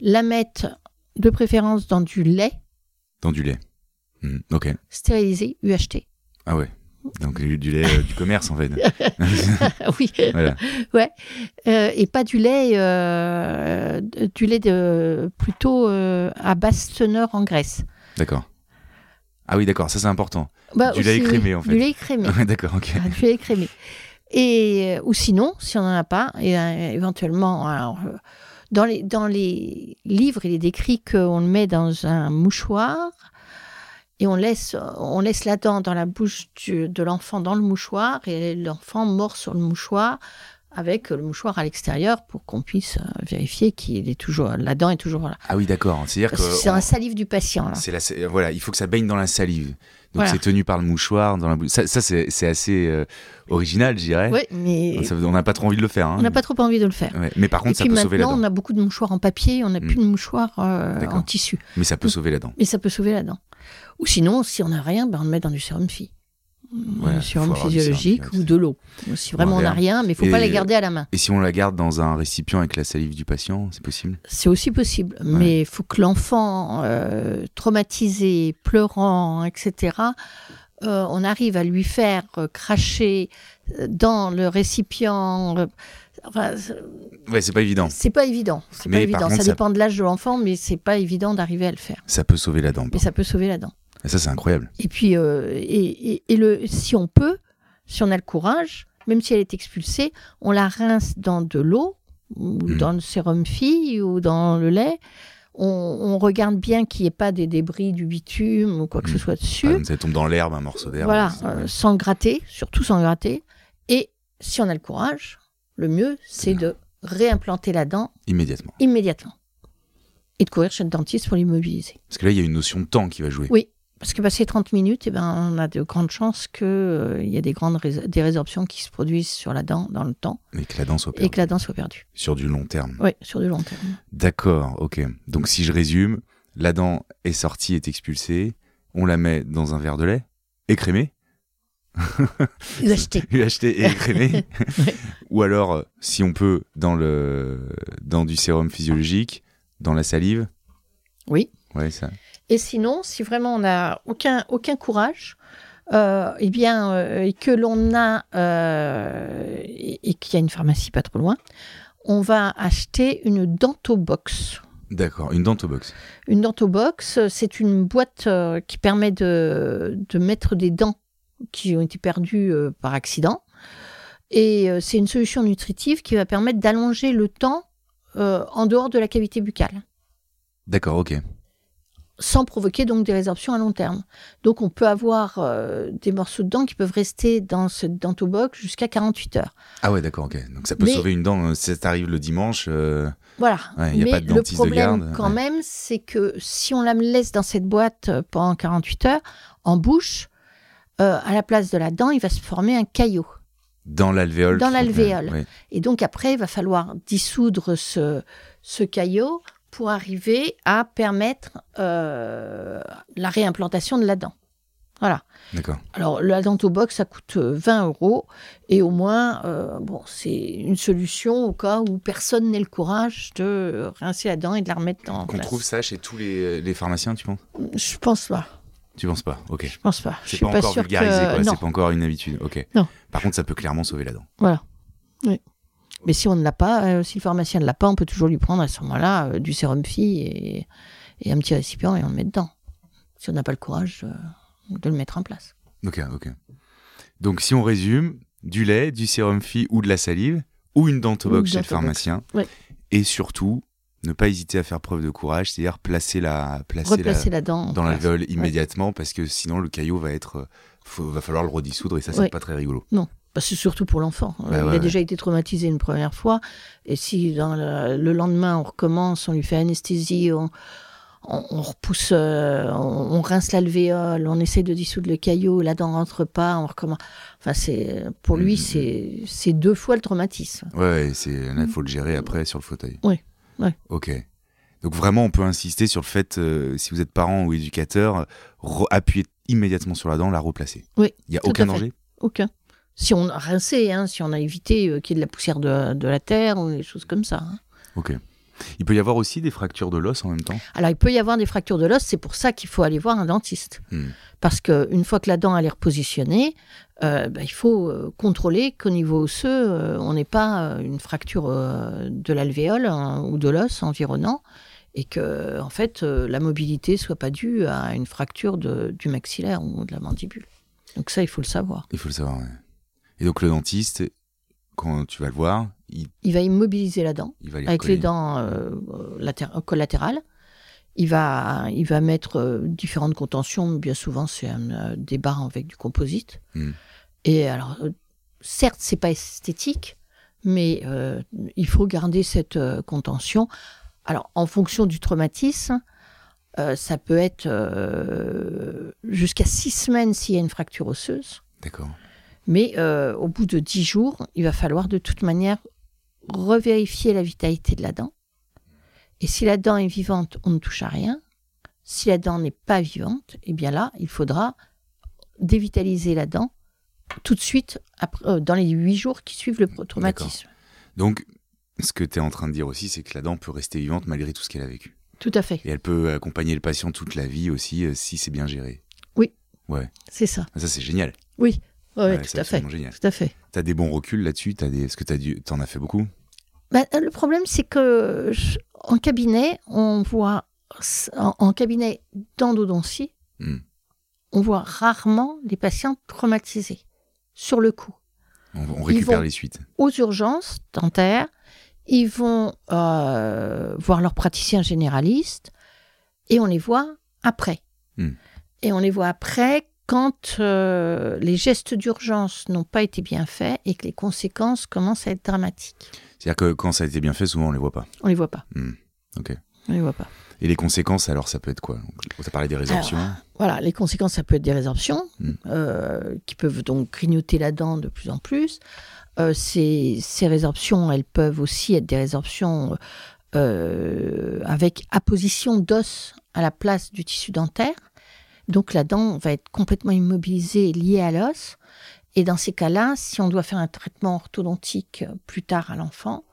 la mettre de préférence dans du lait Dans du lait. Hmm, Ok. stérilisé, UHT. Ah ouais. Donc du lait euh, du commerce, en fait. [LAUGHS] oui, voilà. Euh, et pas du lait, euh, du lait de, plutôt à basse teneur en graisse. D'accord. Ah oui, d'accord, ça c'est important. Bah, Du lait écrémé, en fait. Du lait écrémé. Ouais, d'accord, ok. Ah, du lait écrémé. Et, ou sinon, si on n'en a pas, et, éventuellement, alors, dans, les, dans les livres, il est décrit qu'on le met dans un mouchoir et on laisse, on laisse la dent dans la bouche du- de l'enfant dans le mouchoir et l'enfant mord sur le mouchoir avec le mouchoir à l'extérieur pour qu'on puisse euh, vérifier qu'il est toujours, la dent est toujours là. Ah oui, d'accord. C'est-à-dire que C'est on- un salive du patient. Là. la, voilà, il faut que ça baigne dans la salive. Donc Voilà. c'est tenu par le mouchoir dans la bouche. Ça, ça, c'est assez euh, original, je dirais. Oui, mais on n'a pas trop envie de le faire. hein. on n'a pas trop envie de le faire. Ouais, Mais par contre, et ça puis peut sauver la maintenant, dent. on a beaucoup de mouchoirs en papier, on n'a Mm. plus de mouchoirs euh, en tissu. Mais ça peut sauver la dent. Mais ça peut sauver la dent. Ou sinon, si on n'a rien, ben on le met dans du sérum phi. Ouais, du sérum physiologique sérum ou de l'eau. Si vraiment on n'a rien. mais il faut Et- pas les garder à la main. Et si on la garde dans un récipient avec la salive du patient, c'est possible? C'est aussi possible. Mais il faut que l'enfant euh, traumatisé, pleurant, etc., euh, on arrive à lui faire euh, cracher dans le récipient. euh, enfin, Ouais, c'est pas évident. c'est pas évident. C'est pas évident. contre, ça ça- dépend de l'âge de l'enfant, mais c'est pas évident d'arriver à le faire. Ça peut sauver la dent. Mais ça peut sauver la dent. Et ça, c'est incroyable. Et puis, euh, et, et- et le, si on peut, si on a le courage, même si elle est expulsée, on la rince dans de l'eau, ou Mm. dans le sérum fille, ou dans le lait. On, on regarde bien qu'il n'y ait pas des débris du bitume ou quoi que ce soit dessus. Exemple, ça tombe dans l'herbe, un morceau d'herbe. voilà, euh, sans gratter, surtout sans gratter. Et si on a le courage, le mieux, c'est de réimplanter la dent Immédiatement. immédiatement. Et de courir chez le dentiste pour l'immobiliser. Parce que là, il y a une notion de temps qui va jouer. Oui, parce que passé 30 minutes, eh ben, on a de grandes chances qu'il y a des grandes rés- des résorptions qui se produisent sur la dent dans le temps Et que la dent soit et perdue. que la dent soit perdue. Sur du long terme. Oui, sur du long terme. D'accord, ok. Donc si je résume, la dent est sortie, est expulsée, on la met dans un verre de lait, écrémé, UHT. UHT [LAUGHS] et écrémé. [LAUGHS] Ou alors, euh, si on peut, dans, le, dans du sérum physiologique, dans la salive. Oui. Ouais, ça. Et sinon, si vraiment on n'a aucun, aucun courage, euh, eh bien, euh, et que l'on a, euh, et, et qu'il y a une pharmacie pas trop loin, on va acheter une dentobox. D'accord, une dentobox. Une dentobox, c'est une boîte qui permet de, de mettre des dents qui ont été perdues par accident. Et c'est une solution nutritive qui va permettre d'allonger le temps en dehors de la cavité buccale, D'accord, ok. Sans provoquer donc des résorptions à long terme. Donc on peut avoir euh, des morceaux de dents qui peuvent rester dans cette dentobox jusqu'à 48 heures. Ah ouais, d'accord, ok. Donc ça peut Mais- sauver une dent euh, si ça t'arrive le dimanche. euh, Voilà. Ouais, y a Mais pas de le dentiste de problème garde, quand ouais. même, c'est que si on la laisse dans cette boîte pendant 48 heures, en bouche, euh, à la place de la dent, il va se former un caillot. Dans l'alvéole. Dans l'alvéole. ouais. Et donc après, il va falloir dissoudre ce, ce caillot pour arriver à permettre euh, la réimplantation de la dent. Voilà. D'accord. Alors, la dentobox, ça coûte euh, 20 euros. Et au moins, euh, bon, c'est une solution au cas où personne n'ait le courage de rincer la dent et de la remettre en Qu'on place. trouve ça chez tous les, les pharmaciens, tu penses? Je pense pas. Tu penses pas? Ok. Je pense pas. Je C'est suis pas, pas encore vulgarisé, que... quoi. Non, C'est pas encore une habitude. Ok. Non. Par contre, ça peut clairement sauver la dent. voilà. Oui. Mais si on ne l'a pas, euh, si le pharmacien ne l'a pas, on peut toujours lui prendre à ce moment-là euh, du sérum fille et, et un petit récipient et on le met dedans. Si on n'a pas le courage euh, de le mettre en place. Ok, ok. Donc, si on résume, du lait, du sérum phi ou de la salive, ou une dentobox chez le pharmacien. Ouais. Et surtout, ne pas hésiter à faire preuve de courage, c'est-à-dire placer la, placer la, la, dent en dans l'alvéole immédiatement, parce que sinon, le caillot va être. faut- va falloir le redissoudre et ça, c'est Ouais. pas très rigolo. Bah, c'est surtout pour l'enfant. Euh, Bah il ouais, a déjà été traumatisé une première fois. Et si dans le, le lendemain, on recommence, on lui fait anesthésie, on, on, on repousse, euh, on, on rince l'alvéole, on essaie de dissoudre le caillot, la dent rentre pas, on recommence. Enfin, c'est, pour lui, Mhm. c'est, c'est deux fois le traumatisme. Ouais, c'est là, il faut le gérer après sur le fauteuil. Oui, ouais. Ok. Donc vraiment, on peut insister sur le fait, euh, si vous êtes parent ou éducateur, appuyez immédiatement sur la dent, la replacer. Oui, Il n'y a aucun danger? Aucun. Si on a rincé, hein, si on a évité euh, qu'il y ait de la poussière de, de la terre ou des choses comme ça. hein. Ok. Il peut y avoir aussi des fractures de l'os en même temps? Alors, il peut y avoir des fractures de l'os, c'est pour ça qu'il faut aller voir un dentiste. Hmm. Parce qu'une fois que la dent elle est repositionnée, euh, bah, il faut euh, contrôler qu'au niveau osseux, euh, on n'ait pas euh, une fracture euh, de l'alvéole hein, ou de l'os environnant, et que en fait euh, la mobilité soit pas due à une fracture de- du maxillaire ou de la mandibule. Donc ça, il faut le savoir. Il faut le savoir, ouais. Et donc le dentiste, quand tu vas le voir, il, Il va immobiliser la dent. il va les avec recoller. les dents euh, euh, collatérales. Il va, il va mettre euh, différentes contentions. Bien souvent, c'est euh, des barres avec du composite. Mm. Et alors, euh, certes, c'est pas esthétique, mais il faut garder cette contention. Alors, en fonction du traumatisme, ça peut être jusqu'à six semaines s'il y a une fracture osseuse. D'accord. Mais euh, au bout de 10 jours, il va falloir de toute manière revérifier la vitalité de la dent. Et si la dent est vivante, on ne touche à rien. Si la dent n'est pas vivante, eh bien là, il faudra dévitaliser la dent tout de suite après, euh, dans les 8 jours qui suivent le traumatisme. Donc, ce que tu es en train de dire aussi, c'est que la dent peut rester vivante malgré tout ce qu'elle a vécu. Tout à fait, Et elle peut accompagner le patient toute la vie aussi, euh, si c'est bien géré. Oui. Ouais. c'est ça. Ça, c'est génial. Oui, Ouais, tout à fait. génial. Tout à fait. T'as des bons reculs là-dessus des... Est-ce que dû... t'en as fait beaucoup? Bah, euh, le problème, c'est que je- en cabinet, on voit en, en cabinet d'endodontie, Hmm. on voit rarement les patients traumatisés sur le coup. on, on récupère les suites. Aux urgences dentaires, ils vont euh, voir leur praticien généraliste et on les voit après. Hmm. Et on les voit après quand euh, les gestes d'urgence n'ont pas été bien faits et que les conséquences commencent à être dramatiques. C'est-à-dire que quand ça a été bien fait, souvent on les voit pas. On les voit pas. Ok. On les voit pas. Et les conséquences, alors, ça peut être quoi? T'as parlé des résorptions. Voilà, les conséquences, ça peut être des résorptions Mm. euh, qui peuvent donc grignoter la dent de plus en plus. Euh, ces, ces résorptions, elles peuvent aussi être des résorptions euh, avec apposition d'os à la place du tissu dentaire. Donc la dent va être complètement immobilisée, liée à l'os. Et dans ces cas-là, si on doit faire un traitement orthodontique euh, plus tard à l'enfant,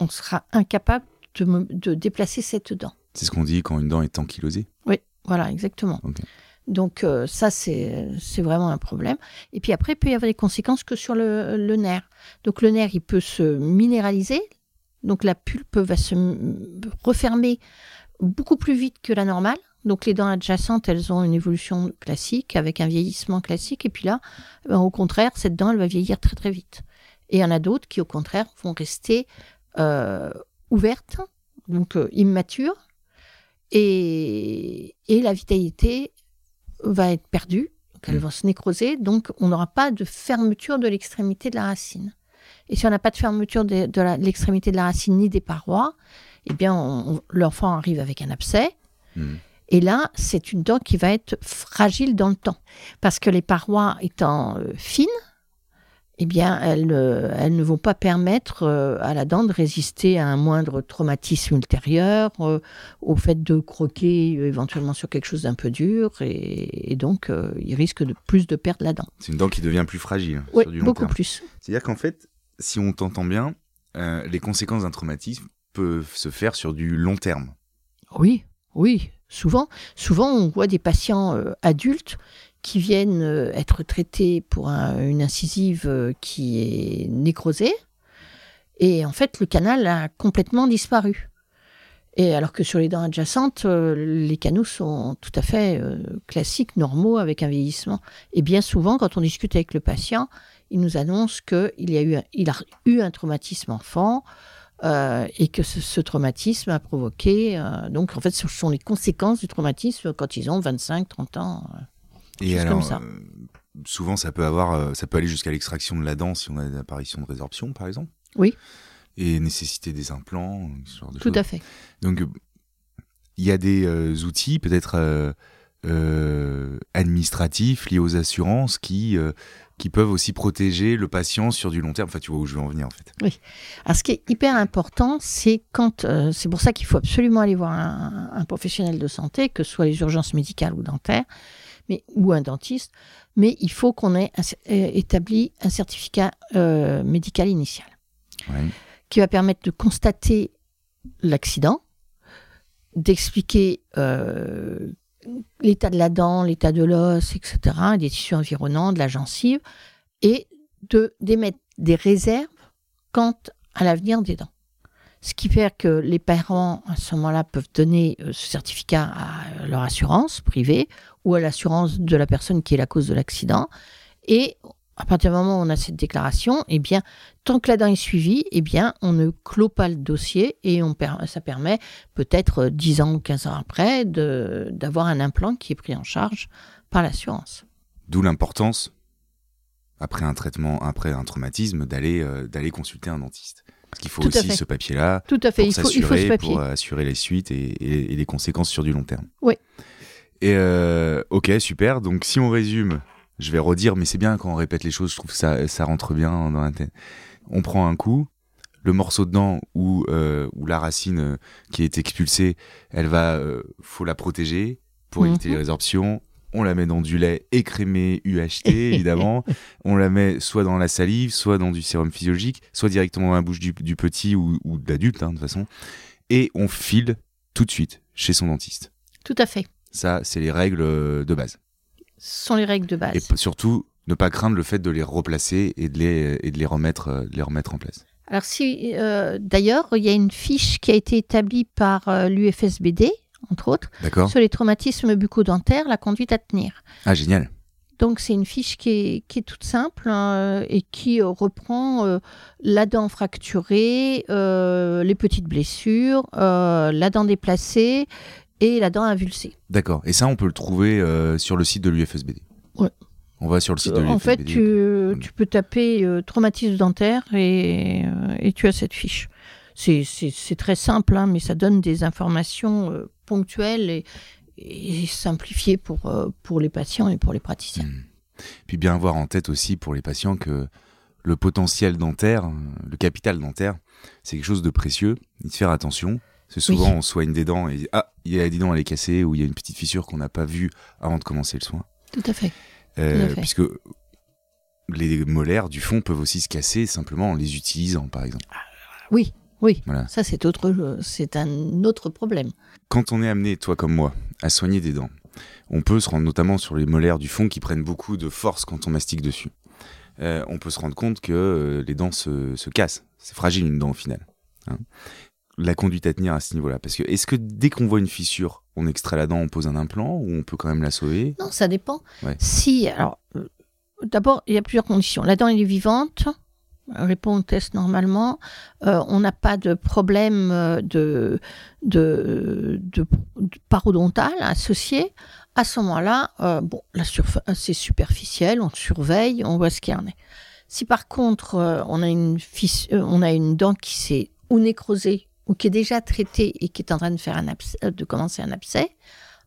on sera incapable de, déplacer cette dent. C'est ce qu'on dit quand une dent est ankylosée. Oui, voilà, exactement. Donc euh, ça, c'est vraiment un problème. Et puis après, il peut y avoir des conséquences que sur le, le nerf. Donc le nerf, il peut se minéraliser. Donc la pulpe va se refermer beaucoup plus vite que la normale. Donc les dents adjacentes, elles ont une évolution classique avec un vieillissement classique. Et puis là, ben, au contraire, cette dent, elle va vieillir très très vite. Et il y en a d'autres qui, au contraire, vont rester euh, ouvertes, donc euh, immatures. Et, et la vitalité va être perdue, donc elles Mm. vont se nécroser, donc on n'aura pas de fermeture de l'extrémité de la racine. Et si on n'a pas de fermeture de, l'extrémité de la racine ni des parois, eh bien, l'enfant arrive avec un abcès. Mhm. Et là, c'est une dent qui va être fragile dans le temps. Parce que les parois étant euh, fines, eh bien, elles, euh, elles ne vont pas permettre euh, à la dent de résister à un moindre traumatisme ultérieur, euh, au fait de croquer euh, éventuellement sur quelque chose d'un peu dur, et, et donc euh, il risque de plus de perdre la dent. C'est une dent qui devient plus fragile Oui, sur du long beaucoup terme. plus. C'est-à-dire qu'en fait, si on t'entend bien, euh, les conséquences d'un traumatisme peuvent se faire sur du long terme. Oui, oui. Souvent, souvent on voit des patients euh, adultes qui viennent euh, être traités pour un- une incisive euh, qui est nécrosée. Et en fait, le canal a complètement disparu. Et alors que sur les dents adjacentes, les canaux sont tout à fait classiques, normaux, avec un vieillissement. Et bien souvent, quand on discute avec le patient, il nous annonce qu'il a a eu un traumatisme enfant, euh, et que ce, ce traumatisme a provoqué. euh, donc, en fait, ce sont les conséquences du traumatisme quand ils ont 25, 30 ans. euh. Et alors, comme ça. souvent, ça peut avoir, ça peut aller jusqu'à l'extraction de la dent si on a une apparition de résorption, par exemple. Oui. Et nécessiter des implants, ce genre de Tout à fait. Donc, il y a des outils, peut-être euh, administratifs, liés aux assurances, qui, euh, qui peuvent aussi protéger le patient sur du long terme. Enfin, tu vois où je veux en venir, en fait. Alors, ce qui est hyper important, c'est quand. euh, c'est pour ça qu'il faut absolument aller voir un, un professionnel de santé, que ce soit les urgences médicales ou dentaires, mais, ou un dentiste, mais il faut qu'on ait un établi un certificat médical initial qui va permettre de constater l'accident, d'expliquer l'état de la dent, l'état de l'os, etc., des tissus environnants, de la gencive, et de d'émettre des réserves quant à l'avenir des dents. Ce qui fait que les parents, à ce moment-là, peuvent donner euh, ce certificat à euh, leur assurance privée ou à l'assurance de la personne qui est la cause de l'accident. Et à partir du moment où on a cette déclaration, eh bien, tant que la dent est suivie, eh bien, on ne clôt pas le dossier et on ça permet peut-être euh, 10 ans ou 15 ans après d'avoir un implant qui est pris en charge par l'assurance. D'où l'importance, après un traitement, après un traumatisme, d'aller euh, d'aller consulter un dentiste. Parce qu'il faut Tout aussi ce papier-là pour s'assurer, pour euh, assurer les suites et, et- et les conséquences sur du long terme. Oui. Et euh, ok, super. Donc si on résume, je vais redire, mais c'est bien quand on répète les choses, je trouve que ça, ça rentre bien dans la tête. On prend un coup, le morceau de dent ou, euh, ou la racine euh, qui est expulsée, elle va, euh, faut la protéger pour Mhm. éviter les résorptions. On la met dans du lait écrémé UHT, évidemment. [LAUGHS] on la met soit dans la salive, soit dans du sérum physiologique, soit directement dans la bouche du, du petit ou, ou de l'adulte, hein, de toute façon. Et on file tout de suite chez son dentiste. Tout à fait. Ça, c'est les règles euh, de base. Ce sont les règles de base. Et surtout, ne pas craindre le fait de les replacer et de les, et de les, remettre, euh, de les remettre en place. Alors si, euh, d'ailleurs, il y a une fiche qui a été établie par euh, l'UFSBD, entre autres, sur les traumatismes bucco-dentaires, la conduite à tenir. Ah, génial. Donc c'est une fiche qui est, qui est toute simple hein, et qui reprend euh, la dent fracturée, les petites blessures, la dent déplacée et la dent avulsée. D'accord. Et ça, on peut le trouver sur le site de l'UFSBD. Ouais. On va sur le site de Euh, en fait, tu, tu peux taper euh, traumatisme dentaire et, euh, et tu as cette fiche. C'est- C'est c'est très simple, hein, mais ça donne des informations euh, ponctuelles et, et simplifiées pour, pour les patients et pour les praticiens. Hmm. Puis bien avoir en tête aussi pour les patients que le potentiel dentaire, le capital dentaire, c'est quelque chose de précieux. Y faire attention. Que souvent, Oui. on soigne des dents et ah, il y a des dents, elle est cassée ou il y a une petite fissure qu'on n'a pas vue avant de commencer le soin. Tout à fait. Euh, puisque les molaires du fond peuvent aussi se casser simplement en les utilisant, par exemple. Oui, oui. Voilà. Ça, c'est autre, c'est un autre problème. Quand on est amené, toi comme moi, à soigner des dents, on peut se rendre notamment sur les molaires du fond qui prennent beaucoup de force quand on mastique dessus. Euh, on peut se rendre compte que euh, les dents se, se cassent. C'est fragile une dent au final. hein. La conduite à tenir à ce niveau-là. Parce que est-ce que dès qu'on voit une fissure, on extrait la dent, on pose un implant ou on peut quand même la sauver Non, ça dépend. Ouais. Si, alors, euh, d'abord, il y a plusieurs conditions. La dent, elle est vivante, elle répond au test normalement. Euh, on n'a pas de problème euh, de, de, de, de parodontal associé. À ce moment-là, euh, bon, la c'est superficiel, on surveille, on voit ce qu'il y en est. Si par contre, on, a une on a une dent qui s'est ou nécrosée ou qui est déjà traitée et qui est en train de, faire un abcès- euh, de commencer un abcès,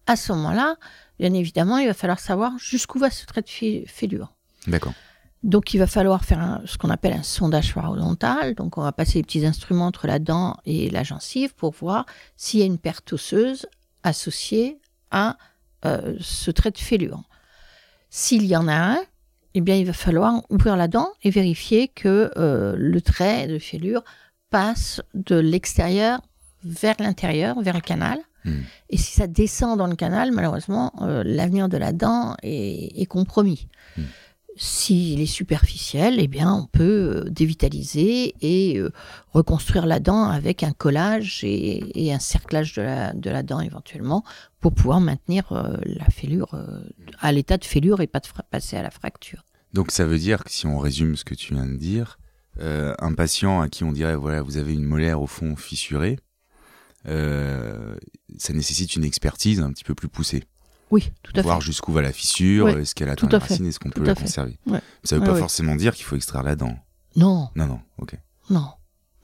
à ce moment-là, bien évidemment, il va falloir savoir jusqu'où va ce trait de fêlure. D'accord. Donc, il va falloir faire un- ce qu'on appelle un sondage parodontal. Donc, on va passer les petits instruments entre la dent et la gencive pour voir s'il y a une perte osseuse associée à euh, ce trait de fêlure. S'il y en a un, eh bien, il va falloir ouvrir la dent et vérifier que euh, le trait de fêlure passe de l'extérieur vers l'intérieur, vers le canal. Hmm. Et si ça descend dans le canal, malheureusement, euh, l'avenir de la dent est, est compromis. Hmm. S'il est superficiel, eh bien, on peut euh, dévitaliser et euh, reconstruire la dent avec un collage et, et un cerclage de la, de la dent éventuellement pour pouvoir maintenir la fêlure à l'état de fêlure et pas de passer à la fracture. Donc ça veut dire que si on résume ce que tu viens de dire, euh, un patient à qui on dirait voilà vous avez une molaire au fond fissurée, euh, ça nécessite une expertise un petit peu plus poussée. Oui, tout à Voir fait. jusqu'où va la fissure, est-ce qu'elle atteint la racine, est-ce qu'on peut la fait. conserver. Ouais. Ça veut Ouais, pas ouais. forcément dire qu'il faut extraire la dent. Non, Non, non, ok. non.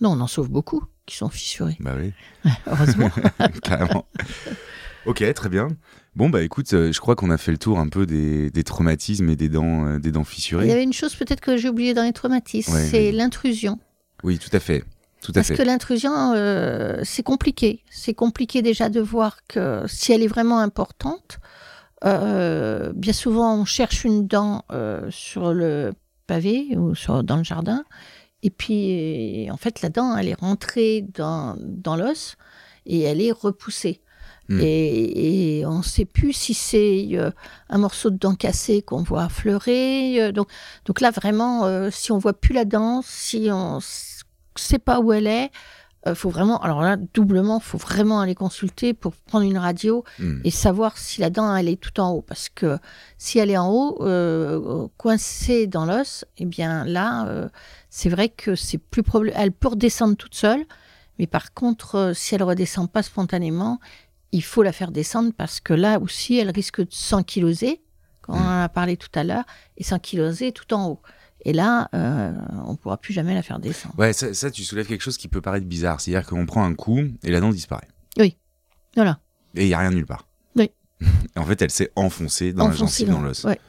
Non, on en sauve beaucoup qui sont fissurés. Bah oui, Heureusement. [LAUGHS] carrément. ok, très bien. Bon, bah écoute, euh, je crois qu'on a fait le tour un peu des, des traumatismes et des dents, euh, des dents Il fissurées. y avait une chose peut-être que j'ai oublié dans les traumatismes, Ouais, c'est l'intrusion. Oui, tout à fait. Tout à Parce fait. que l'intrusion, euh, c'est compliqué. C'est compliqué déjà de voir que si elle est vraiment importante, bien souvent on cherche une dent sur le pavé ou sur, dans le jardin, et puis en fait la dent, elle est rentrée dans, dans l'os et elle est repoussée. Hmm. Et, et on ne sait plus si c'est euh, un morceau de dent cassé qu'on voit affleurer. euh, donc, donc là, vraiment, euh, si on voit plus la dent, si on s- sait pas où elle est, faut vraiment. Alors là, doublement, faut vraiment aller consulter pour prendre une radio Hmm. et savoir si la dent elle est tout en haut. Parce que si elle est en haut, coincée dans l'os, eh bien là, c'est vrai que c'est plus probable. Elle peut redescendre toute seule, mais par contre, si elle redescend pas spontanément, il faut la faire descendre parce que là aussi, elle risque de s'ankyloser, comme on en a parlé tout à l'heure, et s'ankyloser tout en haut. Et là, euh, on ne pourra plus jamais la faire descendre. Ouais, ça, ça, tu soulèves quelque chose qui peut paraître bizarre. C'est-à-dire qu'on prend un coup et la dent disparaît. Voilà. Et il n'y a rien nulle part. Oui. [LAUGHS] En fait, elle s'est enfoncée dans la gencive, dans l'os. Ouais.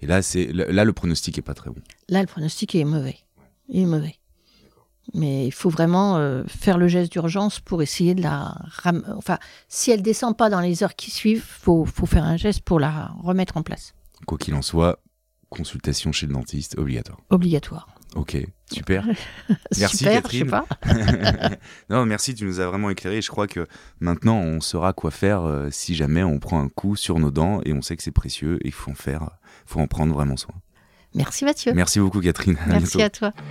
Et là, c'est là, le pronostic est pas très bon. Là, le pronostic est mauvais. Il est mauvais. Mais il faut vraiment euh, faire le geste d'urgence pour essayer de la ram... Enfin, si elle descend pas dans les heures qui suivent, faut, faut faire un geste pour la remettre en place. Quoi qu'il en soit, consultation chez le dentiste obligatoire. Obligatoire. Ok, super. [LAUGHS] Merci, Super, Catherine. je sais pas. [LAUGHS] non, merci, tu nous as vraiment éclairé. Je crois que maintenant, on saura quoi faire euh, si jamais on prend un coup sur nos dents et on sait que c'est précieux et il faut en faire, faut en prendre vraiment soin. Merci Mathieu. Merci beaucoup, Catherine. À Merci bientôt. à toi.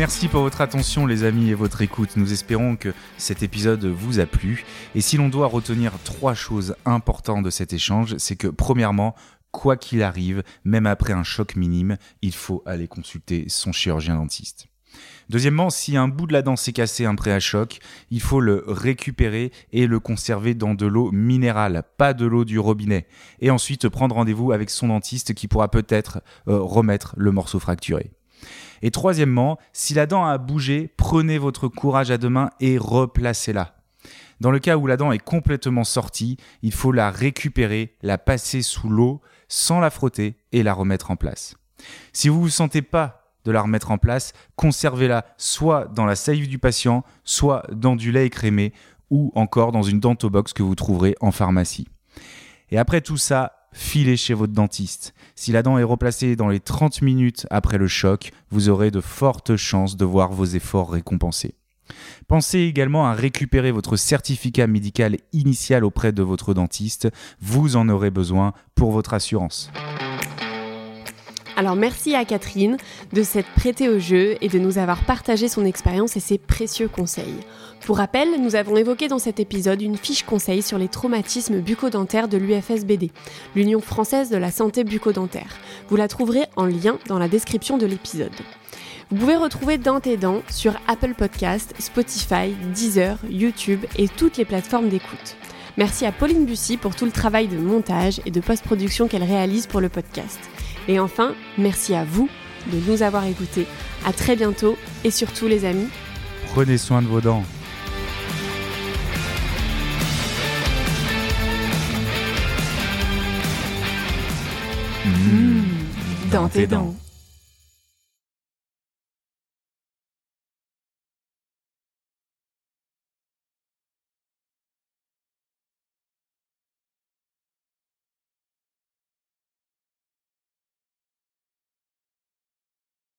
Merci pour votre attention les amis et votre écoute. Nous espérons que cet épisode vous a plu. Et si l'on doit retenir trois choses importantes de cet échange, c'est que premièrement, quoi qu'il arrive, même après un choc minime, il faut aller consulter son chirurgien dentiste. Deuxièmement, si un bout de la dent s'est cassé après un choc, il faut le récupérer et le conserver dans de l'eau minérale, pas de l'eau du robinet. Et ensuite prendre rendez-vous avec son dentiste qui pourra peut-être euh, remettre le morceau fracturé. Et troisièmement, si la dent a bougé, prenez votre courage à deux mains et replacez-la. Dans le cas où la dent est complètement sortie, il faut la récupérer, la passer sous l'eau sans la frotter et la remettre en place. Si vous ne vous sentez pas de la remettre en place, conservez-la soit dans la salive du patient, soit dans du lait écrémé ou encore dans une dentobox que vous trouverez en pharmacie. Et après tout ça, filez chez votre dentiste. Si la dent est replacée dans les 30 minutes après le choc, vous aurez de fortes chances de voir vos efforts récompensés. Pensez également à récupérer votre certificat médical initial auprès de votre dentiste. Vous en aurez besoin pour votre assurance. Alors merci à Catherine de s'être prêtée au jeu et de nous avoir partagé son expérience et ses précieux conseils. Pour rappel, nous avons évoqué dans cet épisode une fiche conseil sur les traumatismes bucco-dentaires de l'UFSBD, l'Union française de la santé bucco-dentaire. Vous la trouverez en lien dans la description de l'épisode. Vous pouvez retrouver Dans tes dents sur Apple Podcast, Spotify, Deezer, YouTube et toutes les plateformes d'écoute. Merci à Pauline Bussy pour tout le travail de montage et de post-production qu'elle réalise pour le podcast. Et enfin, merci à vous de nous avoir écoutés. À très bientôt et surtout les amis, Prenez soin de vos dents. dans tes dents.